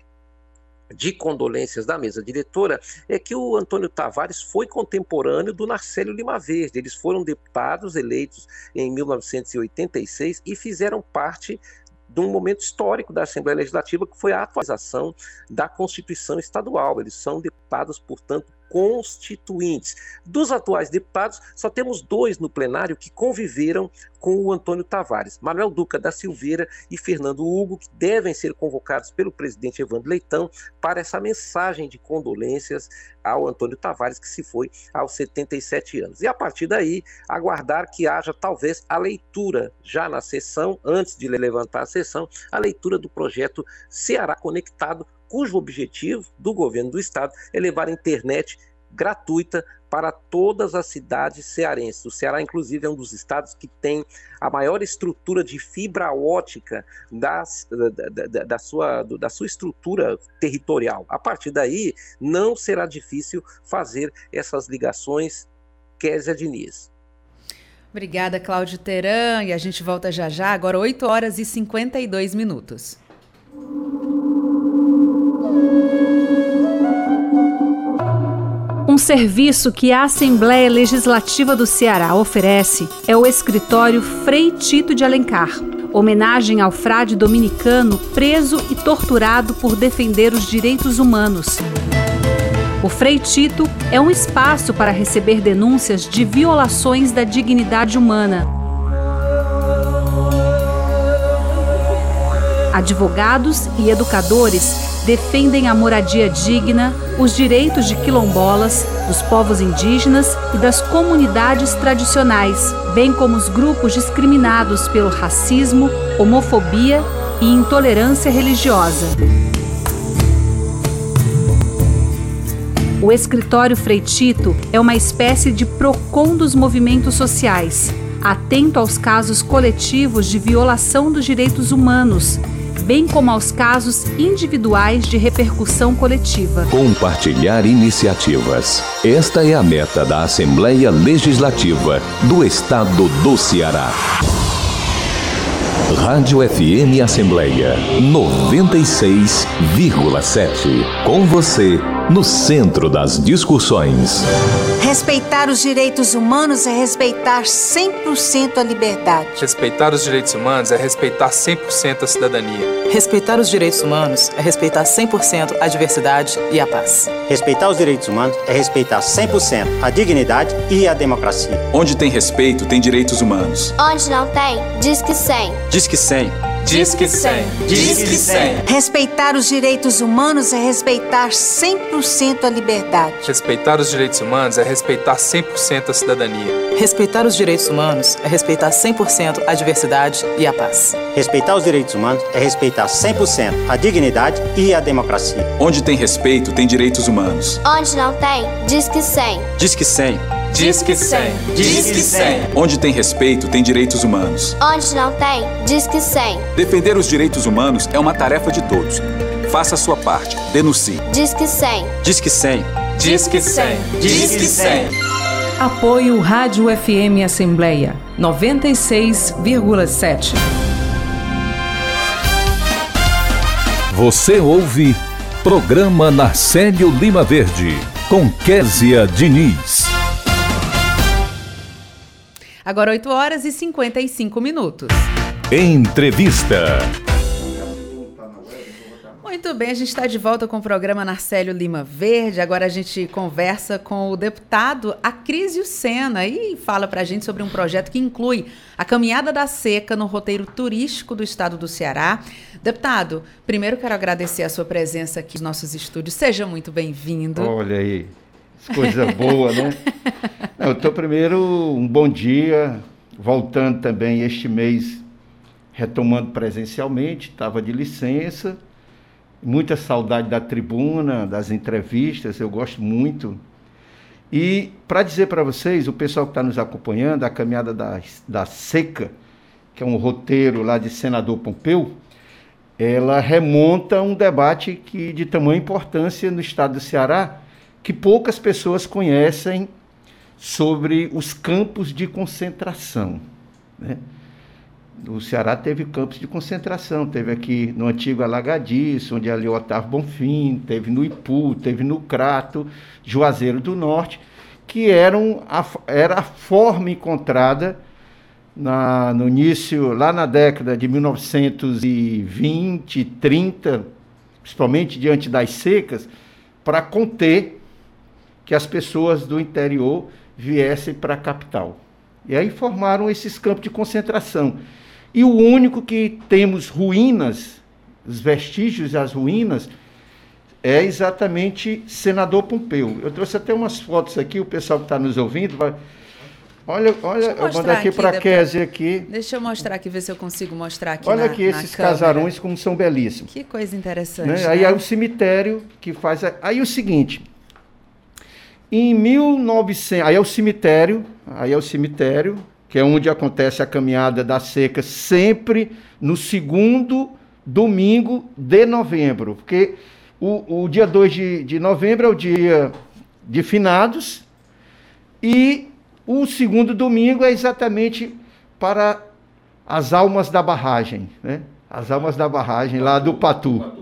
de condolências da mesa diretora é que o Antônio Tavares foi contemporâneo do Narcélio Lima Verde. Eles foram deputados eleitos em 1986 e fizeram parte de um momento histórico da Assembleia Legislativa, que foi a atualização da Constituição Estadual. Eles são deputados, portanto, constituintes. Dos atuais deputados, só temos dois no plenário que conviveram com o Antônio Tavares, Manuel Duca da Silveira e Fernando Hugo, que devem ser convocados pelo presidente Evandro Leitão para essa mensagem de condolências ao Antônio Tavares, que se foi aos 77 anos. E a partir daí, aguardar que haja talvez a leitura, já na sessão, antes de levantar a sessão, a leitura do projeto Ceará Conectado, cujo objetivo do governo do estado é levar a internet gratuita para todas as cidades cearenses. O Ceará, inclusive, é um dos estados que tem a maior estrutura de fibra ótica das, da, da, da, sua, da sua estrutura territorial. A partir daí, não será difícil fazer essas ligações. Kézia Diniz. Obrigada, Cláudio Teran. E a gente volta já já, agora 8 horas e 52 minutos. Um serviço que a Assembleia Legislativa do Ceará oferece é o escritório Frei Tito de Alencar, homenagem ao frade dominicano preso e torturado por defender os direitos humanos. O Frei Tito é um espaço para receber denúncias de violações da dignidade humana. Advogados e educadores defendem a moradia digna, os direitos de quilombolas, dos povos indígenas e das comunidades tradicionais, bem como os grupos discriminados pelo racismo, homofobia e intolerância religiosa. O escritório Freitito é uma espécie de PROCON dos movimentos sociais, atento aos casos coletivos de violação dos direitos humanos bem como aos casos individuais de repercussão coletiva. Compartilhar iniciativas. Esta é a meta da Assembleia Legislativa do Estado do Ceará. Rádio FM Assembleia 96,7. Com você no centro das discussões. Respeitar os direitos humanos é respeitar 100% a liberdade. Respeitar os direitos humanos é respeitar 100% a cidadania. Respeitar os direitos humanos é respeitar 100% a diversidade e a paz. Respeitar os direitos humanos é respeitar 100% a dignidade e a democracia. Onde tem respeito, tem direitos humanos. Onde não tem, diz que 100. Diz que 100. Disque 100. Disque 100. Respeitar os direitos humanos é respeitar 100% a liberdade. Respeitar os direitos humanos é respeitar 100% a cidadania. Respeitar os direitos humanos é respeitar 100% a diversidade e a paz. Respeitar os direitos humanos é respeitar 100% a dignidade e a democracia. Onde tem respeito, tem direitos humanos. Onde não tem, Disque 100. Disque 100. Disque 100. Disque 100. Onde tem respeito, tem direitos humanos. Onde não tem, Disque 100. Defender os direitos humanos é uma tarefa de todos. Faça a sua parte. Denuncie. Disque 100. Disque 100. Disque 100. Disque 100. Apoio Rádio FM Assembleia 96,7. Você ouve Programa Narcélio Lima Verde com Késia Diniz. Agora 8 horas e 55 minutos. Entrevista. Muito bem, a gente está de volta com o programa Narcélio Lima Verde. Agora a gente conversa com o deputado Acrísio Sena e fala para a gente sobre um projeto que inclui a Caminhada da Seca no roteiro turístico do estado do Ceará. Deputado, primeiro quero agradecer a sua presença aqui nos nossos estúdios. Seja muito bem-vindo. Olha aí, coisa boa, né? Não, então, primeiro, um bom dia, voltando também este mês, retomando presencialmente, estava de licença, muita saudade da tribuna, das entrevistas, eu gosto muito. E para dizer para vocês, o pessoal que está nos acompanhando, a caminhada da, da seca, que é um roteiro lá de senador Pompeu, ela remonta a um debate que de tamanha importância no estado do Ceará, que poucas pessoas conhecem sobre os campos de concentração. Né? O Ceará teve campos de concentração, teve aqui no antigo Alagadiço, onde ali o Otávio Bonfim, teve no Ipu, teve no Crato, Juazeiro do Norte, que eram a, era a forma encontrada na, no início, lá na década de 1920, 30, principalmente diante das secas, para conter que as pessoas do interior viessem para a capital. E aí formaram esses campos de concentração. E o único que temos ruínas, os vestígios e as ruínas, é exatamente Senador Pompeu. Eu trouxe até umas fotos aqui, o pessoal que está nos ouvindo vai. Olha, olha, eu, eu mando aqui, para a Kézia aqui. Deixa eu mostrar aqui, ver se eu consigo mostrar aqui. Olha na, aqui esses casarões como são belíssimos. Que coisa interessante. Né? Né? Aí é o cemitério que faz. Aí o seguinte, Em 1900, aí é o cemitério, aí é o cemitério, que é onde acontece a caminhada da seca, sempre no segundo domingo de novembro, porque o, o dia 2 de, de novembro é o dia de finados, e o segundo domingo é exatamente para as almas da barragem, né? As almas da barragem lá do Patu,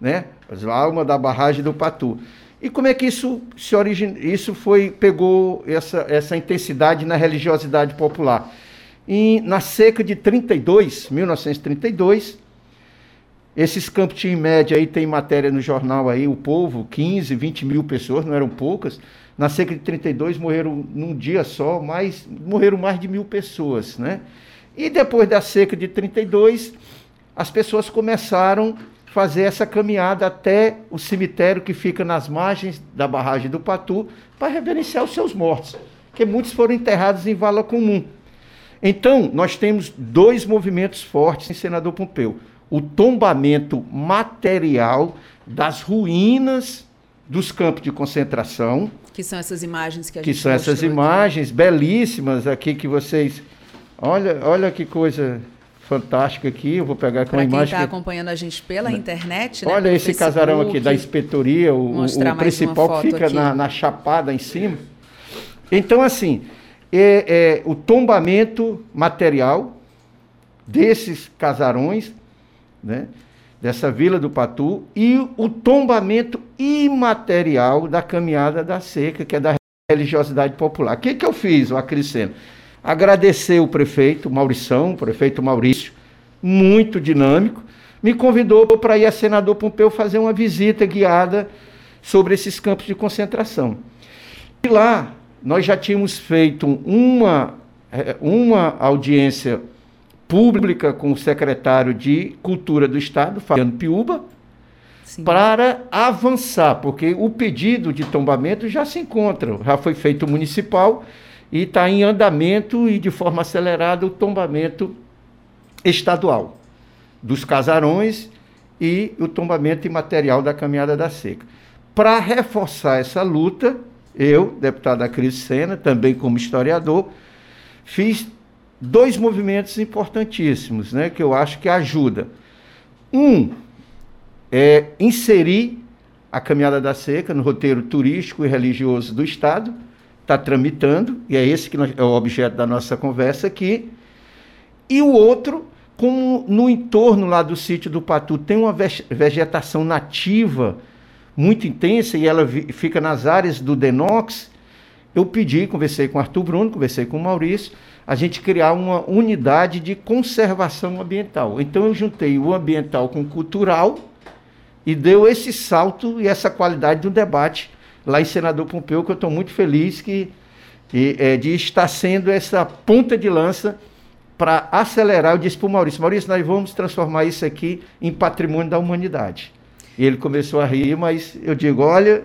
né? As almas da barragem do Patu. E como é que isso se isso foi pegou essa, essa intensidade na religiosidade popular? E na seca de 32, 1932, esses campos tinham em média aí tem matéria no jornal aí, o povo, 15, 20 mil pessoas, não eram poucas. Na seca de 32 morreram num dia só, mais, morreram mais de mil pessoas, né? E depois da seca de 32, as pessoas começaram fazer essa caminhada até o cemitério que fica nas margens da barragem do Patu para reverenciar os seus mortos, que muitos foram enterrados em vala comum. Então, nós temos dois movimentos fortes em Senador Pompeu: o tombamento material das ruínas dos campos de concentração, que são essas imagens que a que gente são essas imagens aqui. belíssimas aqui que vocês olha olha que coisa fantástica aqui eu vou pegar aqui pra uma imagem quem está que... acompanhando a gente pela internet né, olha esse Facebook, casarão aqui da inspetoria o, o principal que fica na, na, chapada em cima então assim é, é, o tombamento material desses casarões né dessa Vila do Patu, e o tombamento imaterial da caminhada da seca, que é da religiosidade popular. O que, que eu fiz, o Acriceno? Agradecer o prefeito Maurição, o prefeito Maurício, muito dinâmico, me convidou para ir a senador Pompeu fazer uma visita guiada sobre esses campos de concentração. E lá nós já tínhamos feito uma, eh, uma audiência pública com o secretário de Cultura do Estado, Fabiano Piuba, Sim. para avançar, porque o pedido de tombamento já se encontra, já foi feito municipal e está em andamento e de forma acelerada o tombamento estadual dos casarões e o tombamento imaterial da caminhada da seca. Para reforçar essa luta, eu, deputado Cris Sena, também como historiador, fiz dois movimentos importantíssimos, né, que eu acho que ajuda. Um é inserir a caminhada da seca no roteiro turístico e religioso do Estado, está tramitando, e é esse que é o objeto da nossa conversa aqui. E o outro, como no entorno lá do sítio do Patu tem uma vegetação nativa muito intensa e ela fica nas áreas do Denox, eu pedi, conversei com o Arthur Bruno, conversei com o Maurício, a gente criar uma unidade de conservação ambiental. Então eu juntei o ambiental com o cultural e deu esse salto e essa qualidade do debate lá em Senador Pompeu, que eu estou muito feliz que, que é, de estar sendo essa ponta de lança para acelerar. Eu disse para o Maurício, Maurício, nós vamos transformar isso aqui em patrimônio da humanidade. E ele começou a rir, mas eu digo, olha,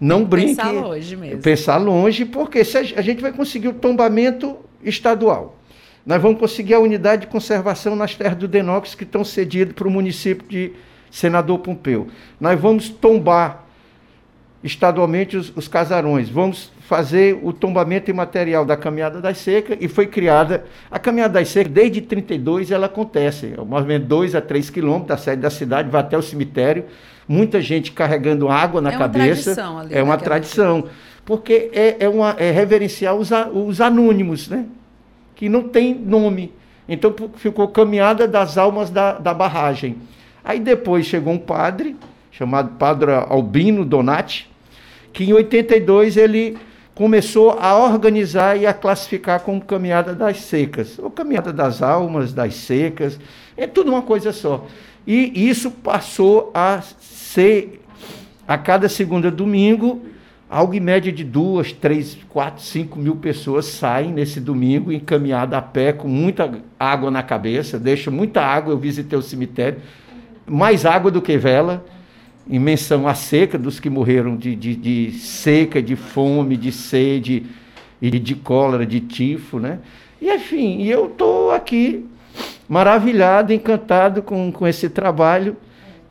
não brinque. Pensar longe mesmo. Pensar longe, porque se a gente vai conseguir o tombamento estadual. Nós vamos conseguir a unidade de conservação nas terras do Denox que estão cedidas para o município de Senador Pompeu. Nós vamos tombar estadualmente os, os, casarões. Vamos fazer o tombamento imaterial da Caminhada das Secas e foi criada a Caminhada das Secas desde 32 ela acontece, é um movimento 2 a 3 quilômetros da sede da cidade, vai até o cemitério, muita gente carregando água na é cabeça. Uma ali, é uma tradição porque é, é, uma, é reverenciar os, os anônimos, né? que não tem nome. Então ficou caminhada das almas da, da barragem. Aí depois chegou um padre, chamado Padre Albino Donati, que em 82 ele começou a organizar e a classificar como Caminhada das Secas, ou Caminhada das Almas, das Secas, é tudo uma coisa só. E isso passou a ser, a cada segunda domingo, Algo em média de duas, três, quatro, cinco mil pessoas saem nesse domingo encaminhada a pé, com muita água na cabeça, deixa muita água. Eu visitei o cemitério, mais água do que vela, em menção à seca dos que morreram de, de, de seca, de fome, de sede e de cólera, de tifo, né? E enfim, eu estou aqui maravilhado, encantado com, com esse trabalho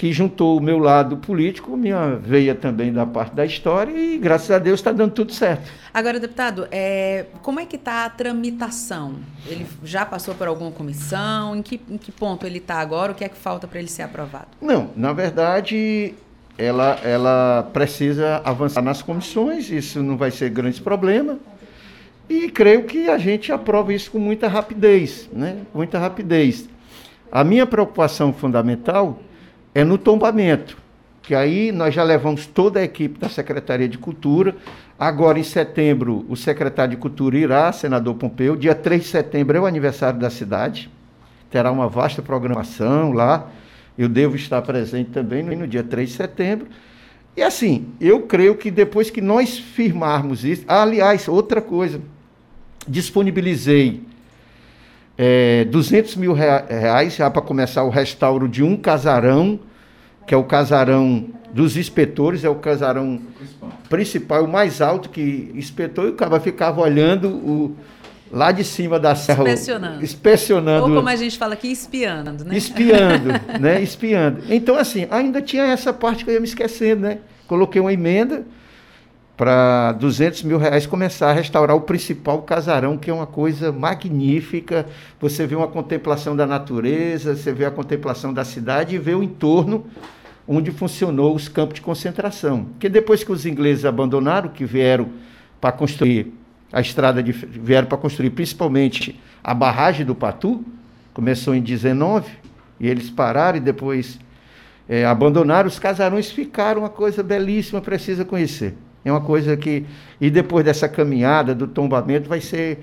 que juntou o meu lado político, minha veia também da parte da história e graças a Deus está dando tudo certo. Agora, deputado, é, como é que está a tramitação? Ele já passou por alguma comissão? Em que, em que ponto ele está agora? O que é que falta para ele ser aprovado? Não, na verdade, ela, ela precisa avançar nas comissões, isso não vai ser grande problema. E creio que a gente aprova isso com muita rapidez, né? Muita rapidez. A minha preocupação fundamental é no tombamento, que aí nós já levamos toda a equipe da Secretaria de Cultura. Agora, em setembro, o secretário de Cultura irá, senador Pompeu. Dia 3 de setembro é o aniversário da cidade. Terá uma vasta programação lá. Eu devo estar presente também no dia 3 de setembro. E assim, eu creio que depois que nós firmarmos isso. Aliás, outra coisa. Disponibilizei é, 200 mil reais já para começar o restauro de um casarão, que é o casarão dos inspetores, é o casarão principal, o mais alto que inspetou, e o cara ficava olhando o, lá de cima da serra. Inspecionando. Inspecionando. Ou como a gente fala aqui, espiando, né? Espiando, né? Espiando. Então, assim, ainda tinha essa parte que eu ia me esquecendo, né? Coloquei uma emenda para 200 mil reais começar a restaurar o principal casarão, que é uma coisa magnífica. Você vê uma contemplação da natureza, você vê a contemplação da cidade e vê o entorno onde funcionou os campos de concentração. Porque depois que os ingleses abandonaram, que vieram para construir a estrada, de, vieram para construir principalmente a barragem do Patu, começou em 19, e eles pararam e depois é, abandonaram, os casarões ficaram uma coisa belíssima, precisa conhecer. É uma coisa que. E depois dessa caminhada do tombamento, vai ser.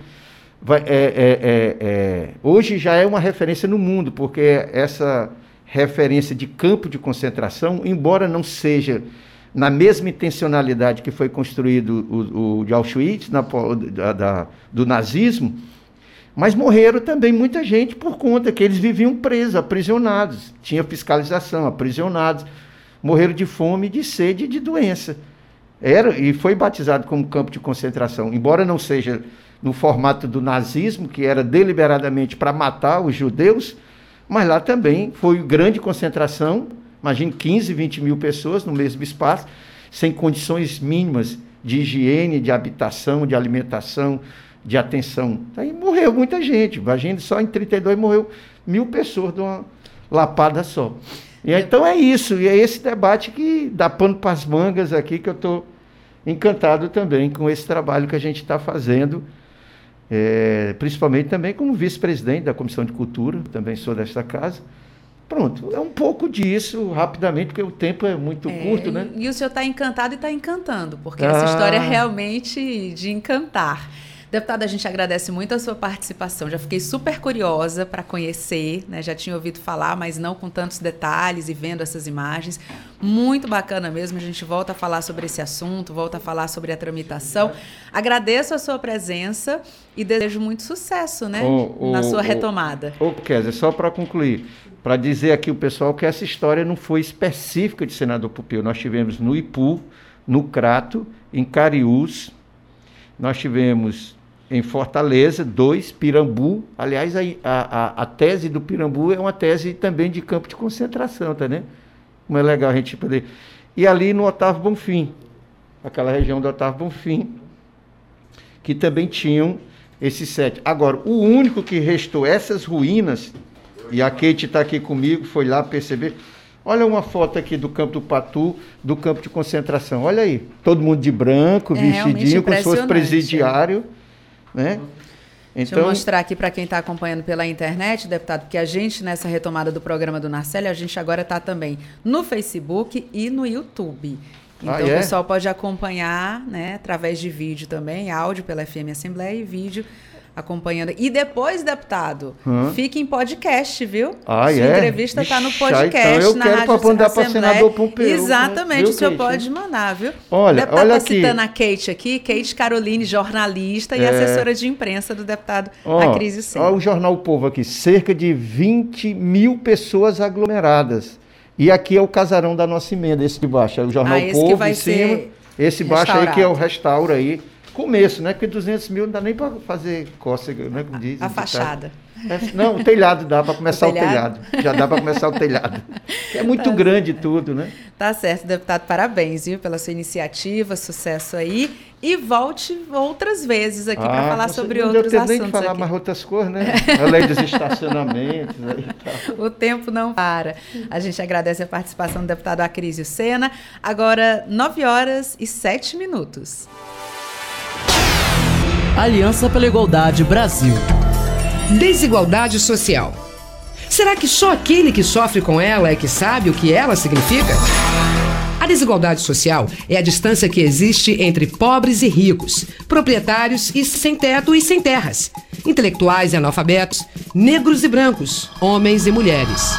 Vai, é, é, é, é, hoje já é uma referência no mundo, porque essa referência de campo de concentração, embora não seja na mesma intencionalidade que foi construído o, o de Auschwitz, na, da, da, do nazismo, mas morreram também muita gente por conta que eles viviam presos, aprisionados, tinha fiscalização, aprisionados, morreram de fome, de sede e de doença. Era e foi batizado como campo de concentração, embora não seja no formato do nazismo, que era deliberadamente para matar os judeus, mas lá também foi grande concentração, imagine 15, 20 mil pessoas no mesmo espaço, sem condições mínimas de higiene, de habitação, de alimentação, de atenção. Aí morreu muita gente, imagine só em 32 morreu mil pessoas de uma lapada só. E então é isso, e é esse debate que dá pano para as mangas aqui, que eu estou encantado também com esse trabalho que a gente está fazendo, é, principalmente também como vice-presidente da Comissão de Cultura, também sou desta casa. Pronto, é um pouco disso, rapidamente, porque o tempo é muito é, curto, né? E o senhor está encantado e está encantando, porque ah. essa história é realmente de encantar. Deputada, a gente agradece muito a sua participação. Já fiquei super curiosa para conhecer, né? Já tinha ouvido falar, mas não com tantos detalhes e vendo essas imagens. Muito bacana mesmo. A gente volta a falar sobre esse assunto, volta a falar sobre a tramitação. Agradeço a sua presença e desejo muito sucesso, né? na sua retomada. Ô, Kézia, só para concluir, para dizer aqui o pessoal que essa história não foi específica de senador Pupil. Nós tivemos no Ipu, no Crato, em Cariús, nós tivemos em Fortaleza, dois, Pirambu. Aliás, a, a, a, tese do Pirambu é uma tese também de campo de concentração, tá né? Como é legal a gente poder. E ali no Otávio Bonfim, aquela região do Otávio Bonfim, que também tinham esses sete. Agora, o único que restou essas ruínas, e a Kate está aqui comigo, foi lá perceber. Olha uma foto aqui do campo do Patu, do campo de concentração. Olha aí, todo mundo de branco, é, vestidinho, como se fosse presidiário. É né? Então, Deixa eu mostrar aqui para quem está acompanhando pela internet, deputado, que a gente, nessa retomada do programa do Narcélio, a gente agora está também no Facebook e no YouTube. Então ah, é? o pessoal pode acompanhar, né, através de vídeo também, áudio pela FM Assembleia e vídeo acompanhando. E depois, deputado, hum. fique em podcast, viu? Ah, Sua é? entrevista está no podcast, então eu na quero Rádio mandar para senador Pompeu. Exatamente, viu, o senhor Kate? pode mandar, viu? Olha, o deputado olha está citando a Kate aqui, Kate Caroline, jornalista é. e assessora de imprensa do deputado oh, Acrisio Senna. Olha o Jornal o Povo aqui, cerca de 20 mil pessoas aglomeradas. E aqui é o casarão da nossa emenda, esse de baixo. É o Jornal ah, Povo em cima. Esse baixo aí que é o restauro aí começo, né? Porque 200 mil não dá nem para fazer costa, né? Como diz, a fachada. É, não, o telhado dá para começar o telhado? o telhado. Já dá para começar o telhado. É muito tá grande certo. tudo, né? Tá certo, deputado. Parabéns, viu, pela sua iniciativa, sucesso aí. E volte outras vezes aqui ah, para falar sobre outros assuntos. Não nem falar aqui. mais outras coisas, né? A lei dos estacionamentos. Aí, o tempo não para. A gente agradece a participação do deputado Acrísio Sena. Agora, 9 horas e 7 minutos. Aliança pela Igualdade Brasil. Desigualdade social. Será que só aquele que sofre com ela é que sabe o que ela significa? A desigualdade social é a distância que existe entre pobres e ricos, proprietários e sem teto e sem terras, intelectuais e analfabetos, negros e brancos, homens e mulheres.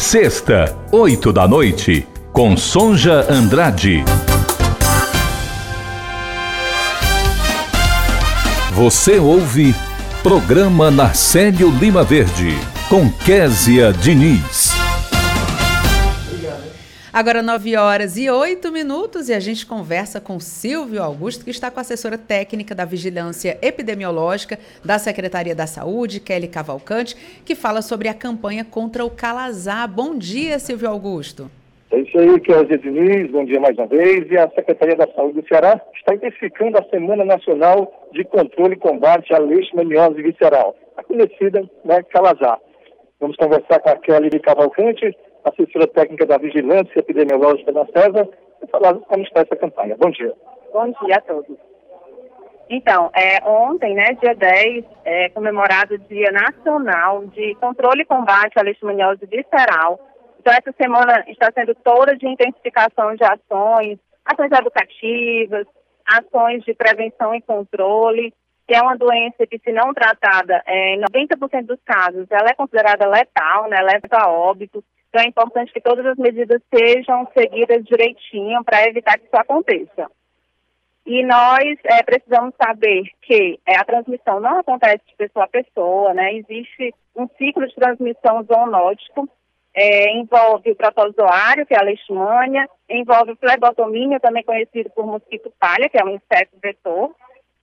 Sexta, oito da noite, com Sonja Andrade. Você ouve Programa Narcélio Lima Verde, com Késia Diniz. Agora 9 horas e 8 minutos e a gente conversa com Silvio Augusto, que está com a assessora técnica da Vigilância Epidemiológica da Secretaria da Saúde, Kelly Cavalcante, que fala sobre a campanha contra o calazar. Bom dia, Silvio Augusto. É isso aí, Kézia Diniz, bom dia mais uma vez. E a Secretaria da Saúde do Ceará está intensificando a Semana Nacional de Controle e Combate à Leishmaniose Visceral, a conhecida né, calazar. Vamos conversar com a Kelly Cavalcante, assessora técnica da Vigilância Epidemiológica da CESA, e falar como está essa campanha. Bom dia. Bom dia a todos. Então, é, ontem, né, dia 10, é comemorado o Dia Nacional de Controle e Combate à Leishmaniose Visceral. Então, essa semana está sendo toda de intensificação de ações, ações educativas, ações de prevenção e controle, que é uma doença que, se não tratada, é, em 90% dos casos, ela é considerada letal, né, leva a óbito. Então é importante que todas as medidas sejam seguidas direitinho para evitar que isso aconteça. E nós é, precisamos saber que é, a transmissão não acontece de pessoa a pessoa, né? Existe um ciclo de transmissão zoonótico, é, envolve o protozoário, que é a leishmania, envolve o flebotomínio, também conhecido por mosquito palha, que é um inseto vetor.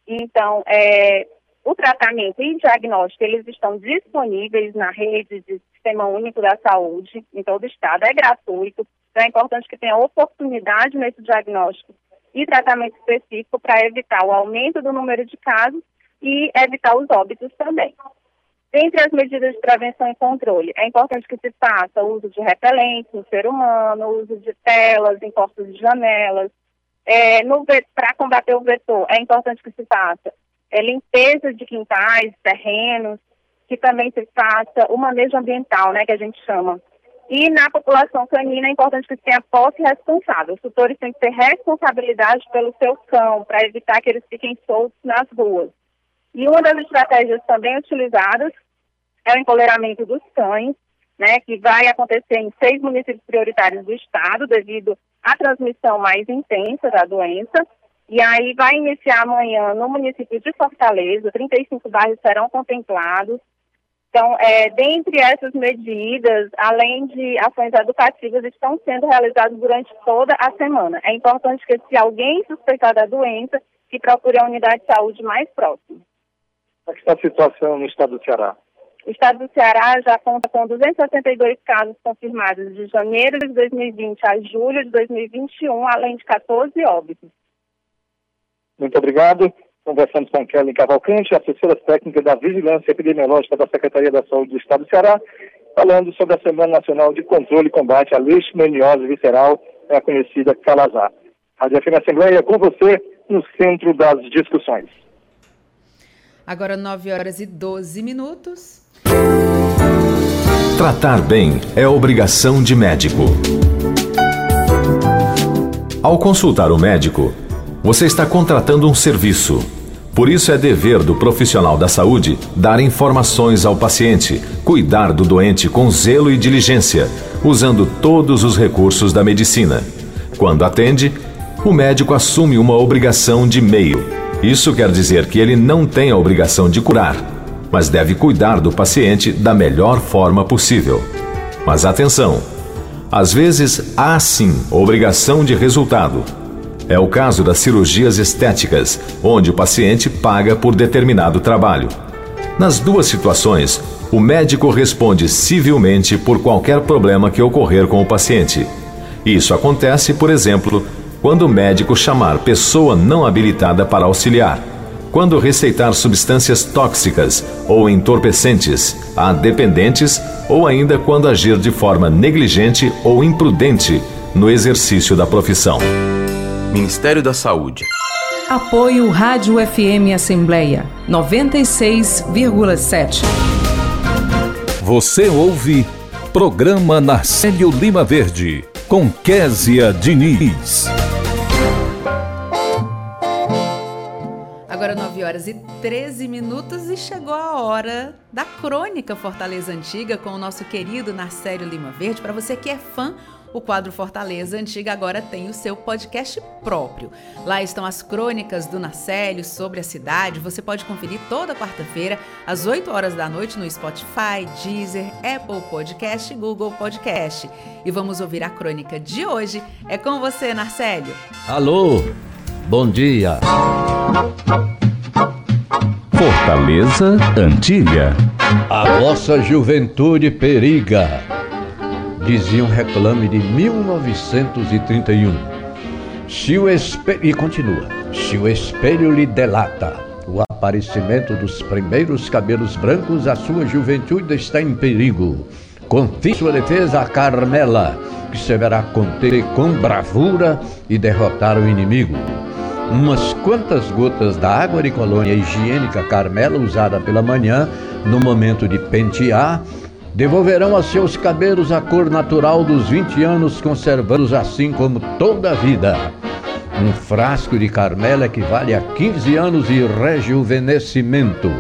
Então, é, o tratamento e diagnóstico, eles estão disponíveis na rede de Sistema Único da Saúde em todo o estado, é gratuito, então é importante que tenha oportunidade nesse diagnóstico e tratamento específico para evitar o aumento do número de casos e evitar os óbitos também. Entre as medidas de prevenção e controle, é importante que se faça uso de repelentes no ser humano, uso de telas em portas de janelas. É, para combater o vetor, é importante que se faça é, limpeza de quintais, terrenos, que também se faça o manejo ambiental, né, que a gente chama. E na população canina é importante que se tenha posse responsável. Os tutores têm que ter responsabilidade pelo seu cão, para evitar que eles fiquem soltos nas ruas. E uma das estratégias também utilizadas é o empoleiramento dos cães, né, que vai acontecer em seis municípios prioritários do estado, devido à transmissão mais intensa da doença. E aí vai iniciar amanhã no município de Fortaleza, 35 bairros serão contemplados. Então, é, dentre essas medidas, além de ações educativas, estão sendo realizadas durante toda a semana. É importante que se alguém suspeitar da doença, que procure a unidade de saúde mais próxima. Como é está a situação no estado do Ceará? O estado do Ceará já conta com 262 casos confirmados de janeiro de 2020 a julho de 2021, além de 14 óbitos. Muito obrigado. Conversamos com Kelly Cavalcante, assessora técnica da Vigilância Epidemiológica da Secretaria da Saúde do Estado do Ceará, falando sobre a Semana Nacional de Controle e Combate à Leishmaniose Visceral, é a conhecida Calazar. Rádio FM Assembleia, com você, no centro das discussões. Agora 9 horas e 12 minutos. Tratar bem é obrigação de médico. Ao consultar o médico, você está contratando um serviço. Por isso é dever do profissional da saúde dar informações ao paciente, cuidar do doente com zelo e diligência, usando todos os recursos da medicina. Quando atende, o médico assume uma obrigação de meio. Isso quer dizer que ele não tem a obrigação de curar, mas deve cuidar do paciente da melhor forma possível. Mas atenção! Às vezes há sim obrigação de resultado é o caso das cirurgias estéticas, onde o paciente paga por determinado trabalho. Nas duas situações, o médico responde civilmente por qualquer problema que ocorrer com o paciente. Isso acontece, por exemplo, quando o médico chamar pessoa não habilitada para auxiliar, quando receitar substâncias tóxicas ou entorpecentes a dependentes ou ainda quando agir de forma negligente ou imprudente no exercício da profissão. Ministério da Saúde. Apoio Rádio FM Assembleia 96,7. Você ouve Programa Narcélio Lima Verde com Késia Diniz. Agora 9 horas e 13 minutos e chegou a hora da crônica Fortaleza Antiga com o nosso querido Narcélio Lima Verde. Para você que é fã o quadro Fortaleza Antiga agora tem o seu podcast próprio. Lá estão as crônicas do Nacélio sobre a cidade. Você pode conferir toda quarta-feira, às 8 horas da noite, no Spotify, Deezer, Apple Podcast e Google Podcast. E vamos ouvir a crônica de hoje. É com você, Narcélio. Alô, bom dia. Fortaleza Antiga. A nossa juventude periga dizia um reclame de 1931. Se o espelho, e continua, se o espelho lhe delata o aparecimento dos primeiros cabelos brancos, a sua juventude está em perigo. Confie sua defesa a Carmela, que saberá conter com bravura e derrotar o inimigo. Umas quantas gotas da água de colônia higiênica Carmela usada pela manhã, no momento de pentear, devolverão a seus cabelos a cor natural dos 20 anos, conservando-os assim como toda a vida. Um frasco de carmela equivale a 15 anos de rejuvenescimento.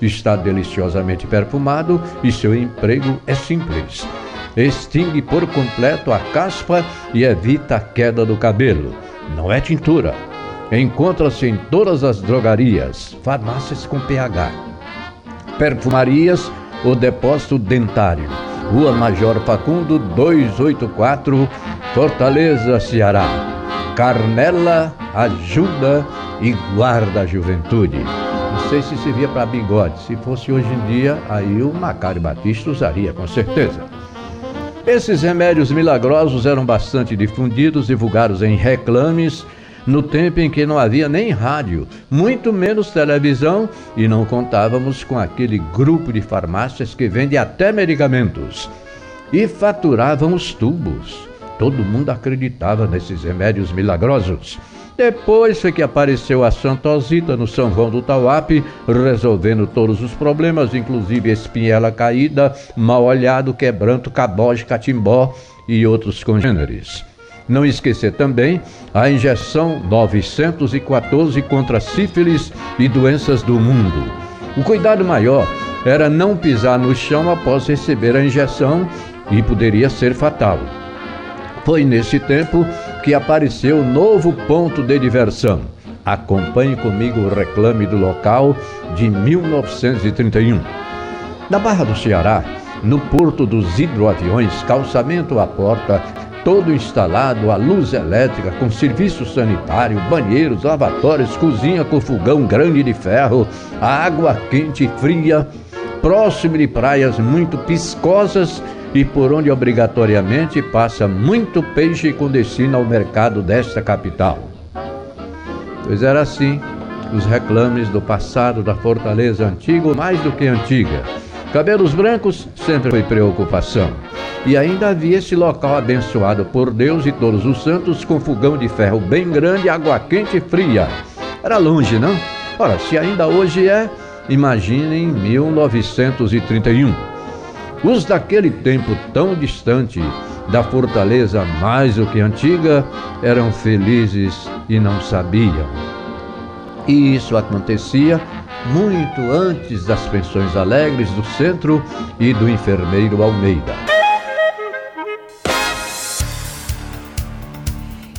Está deliciosamente perfumado e seu emprego é simples. Extingue por completo a caspa e evita a queda do cabelo. Não é tintura. Encontra-se em todas as drogarias, farmácias com pH, perfumarias o depósito dentário. Rua Major Facundo 284, Fortaleza, Ceará. Carmela ajuda e guarda a juventude. Não sei se servia para bigode. Se fosse hoje em dia, aí o Macário Batista usaria, com certeza. Esses remédios milagrosos eram bastante difundidos, divulgados em reclames no tempo em que não havia nem rádio, muito menos televisão e não contávamos com aquele grupo de farmácias que vende até medicamentos. E faturavam os tubos. Todo mundo acreditava nesses remédios milagrosos. Depois foi que apareceu a Santosita no São João do Tauape, resolvendo todos os problemas, inclusive espinhela caída, mal olhado, quebranto, caboge, catimbó e outros congêneres. Não esquecer também a injeção 914 contra sífilis e doenças do mundo. O cuidado maior era não pisar no chão após receber a injeção e poderia ser fatal. Foi nesse tempo que apareceu o novo ponto de diversão. Acompanhe comigo o reclame do local de 1931. Na Barra do Ceará, no Porto dos Hidroaviões, calçamento à porta, todo instalado, a luz elétrica, com serviço sanitário, banheiros, lavatórios, cozinha com fogão grande de ferro, água quente e fria, próximo de praias muito piscosas e por onde obrigatoriamente passa muito peixe com destino ao mercado desta capital. Pois era assim os reclames do passado da fortaleza antiga, mais do que antiga. Cabelos brancos sempre foi preocupação. E ainda havia esse local abençoado por Deus e todos os santos com fogão de ferro bem grande, água quente e fria. Era longe, não? Ora, se ainda hoje é, imaginem 1931. Os daquele tempo tão distante da fortaleza mais do que antiga eram felizes e não sabiam. E isso acontecia muito antes das pensões alegres do centro e do enfermeiro Almeida.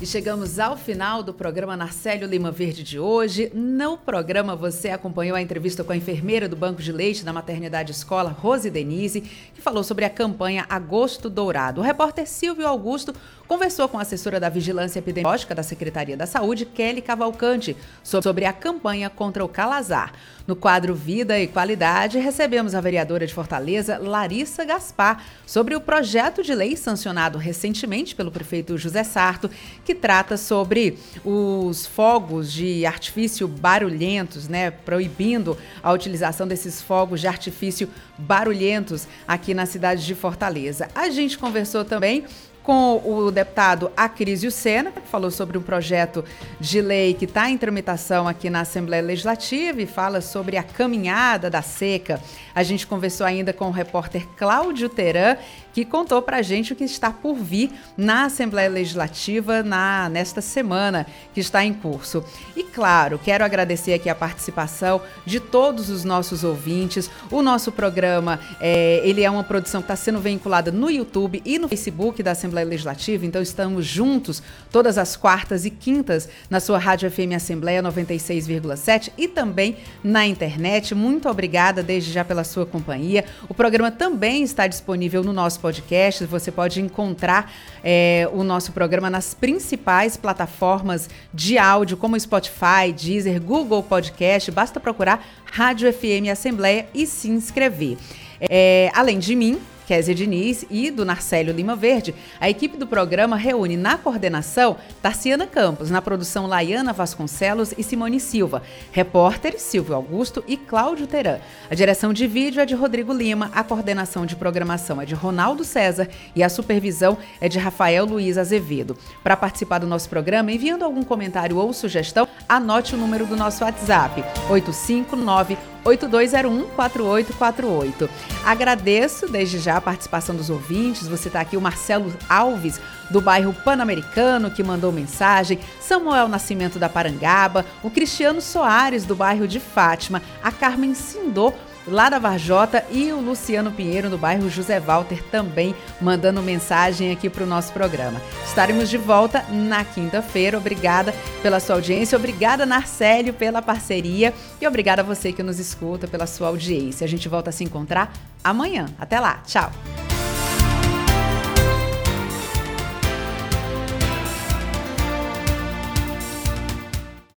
E chegamos ao final do programa Narcélio Lima Verde de hoje. No programa você acompanhou a entrevista com a enfermeira do Banco de Leite da Maternidade Escola, Rose Denise, que falou sobre a campanha Agosto Dourado. O repórter Silvio Augusto conversou com a assessora da Vigilância Epidemiológica da Secretaria da Saúde, Kelly Cavalcante, sobre a campanha contra o calazar. No quadro Vida e Qualidade, recebemos a vereadora de Fortaleza, Larissa Gaspar, sobre o projeto de lei sancionado recentemente pelo prefeito José Sarto, que trata sobre os fogos de artifício barulhentos, né, proibindo a utilização desses fogos de artifício barulhentos aqui na cidade de Fortaleza. A gente conversou também com o deputado Acrísio Sena, que falou sobre um projeto de lei que está em tramitação aqui na Assembleia Legislativa e fala sobre a caminhada da seca. A gente conversou ainda com o repórter Cláudio Teran, que contou para a gente o que está por vir na Assembleia Legislativa na, nesta semana que está em curso. E claro, quero agradecer aqui a participação de todos os nossos ouvintes. O nosso programa é, ele é uma produção que está sendo vinculada no YouTube e no Facebook da Assembleia Legislativa, então estamos juntos todas as quartas e quintas na sua Rádio FM Assembleia 96,7 e também na internet. Muito obrigada desde já pela sua companhia. O programa também está disponível no nosso podcast. Você pode encontrar é, o nosso programa nas principais plataformas de áudio, como Spotify, Deezer, Google Podcast. Basta procurar Rádio FM Assembleia e se inscrever. É, além de mim, Kézia Diniz e do Narcélio Lima Verde, a equipe do programa reúne na coordenação Tarciana Campos, na produção Laiana Vasconcelos e Simone Silva, repórteres Silvio Augusto e Cláudio Teran. A direção de vídeo é de Rodrigo Lima, a coordenação de programação é de Ronaldo César e a supervisão é de Rafael Luiz Azevedo. Para participar do nosso programa, enviando algum comentário ou sugestão, anote o número do nosso WhatsApp: 859 8201-4848. Agradeço desde já a participação dos ouvintes. Você está aqui, o Marcelo Alves, do bairro Pan-Americano, que mandou mensagem, Samuel Nascimento da Parangaba, o Cristiano Soares, do bairro de Fátima, a Carmen Sindô lá da Varjota e o Luciano Pinheiro do bairro José Walter também mandando mensagem aqui para o nosso programa. Estaremos de volta na quinta-feira. Obrigada pela sua audiência, obrigada Narcélio pela parceria e obrigada a você que nos escuta pela sua audiência. A gente volta a se encontrar amanhã. Até lá, tchau.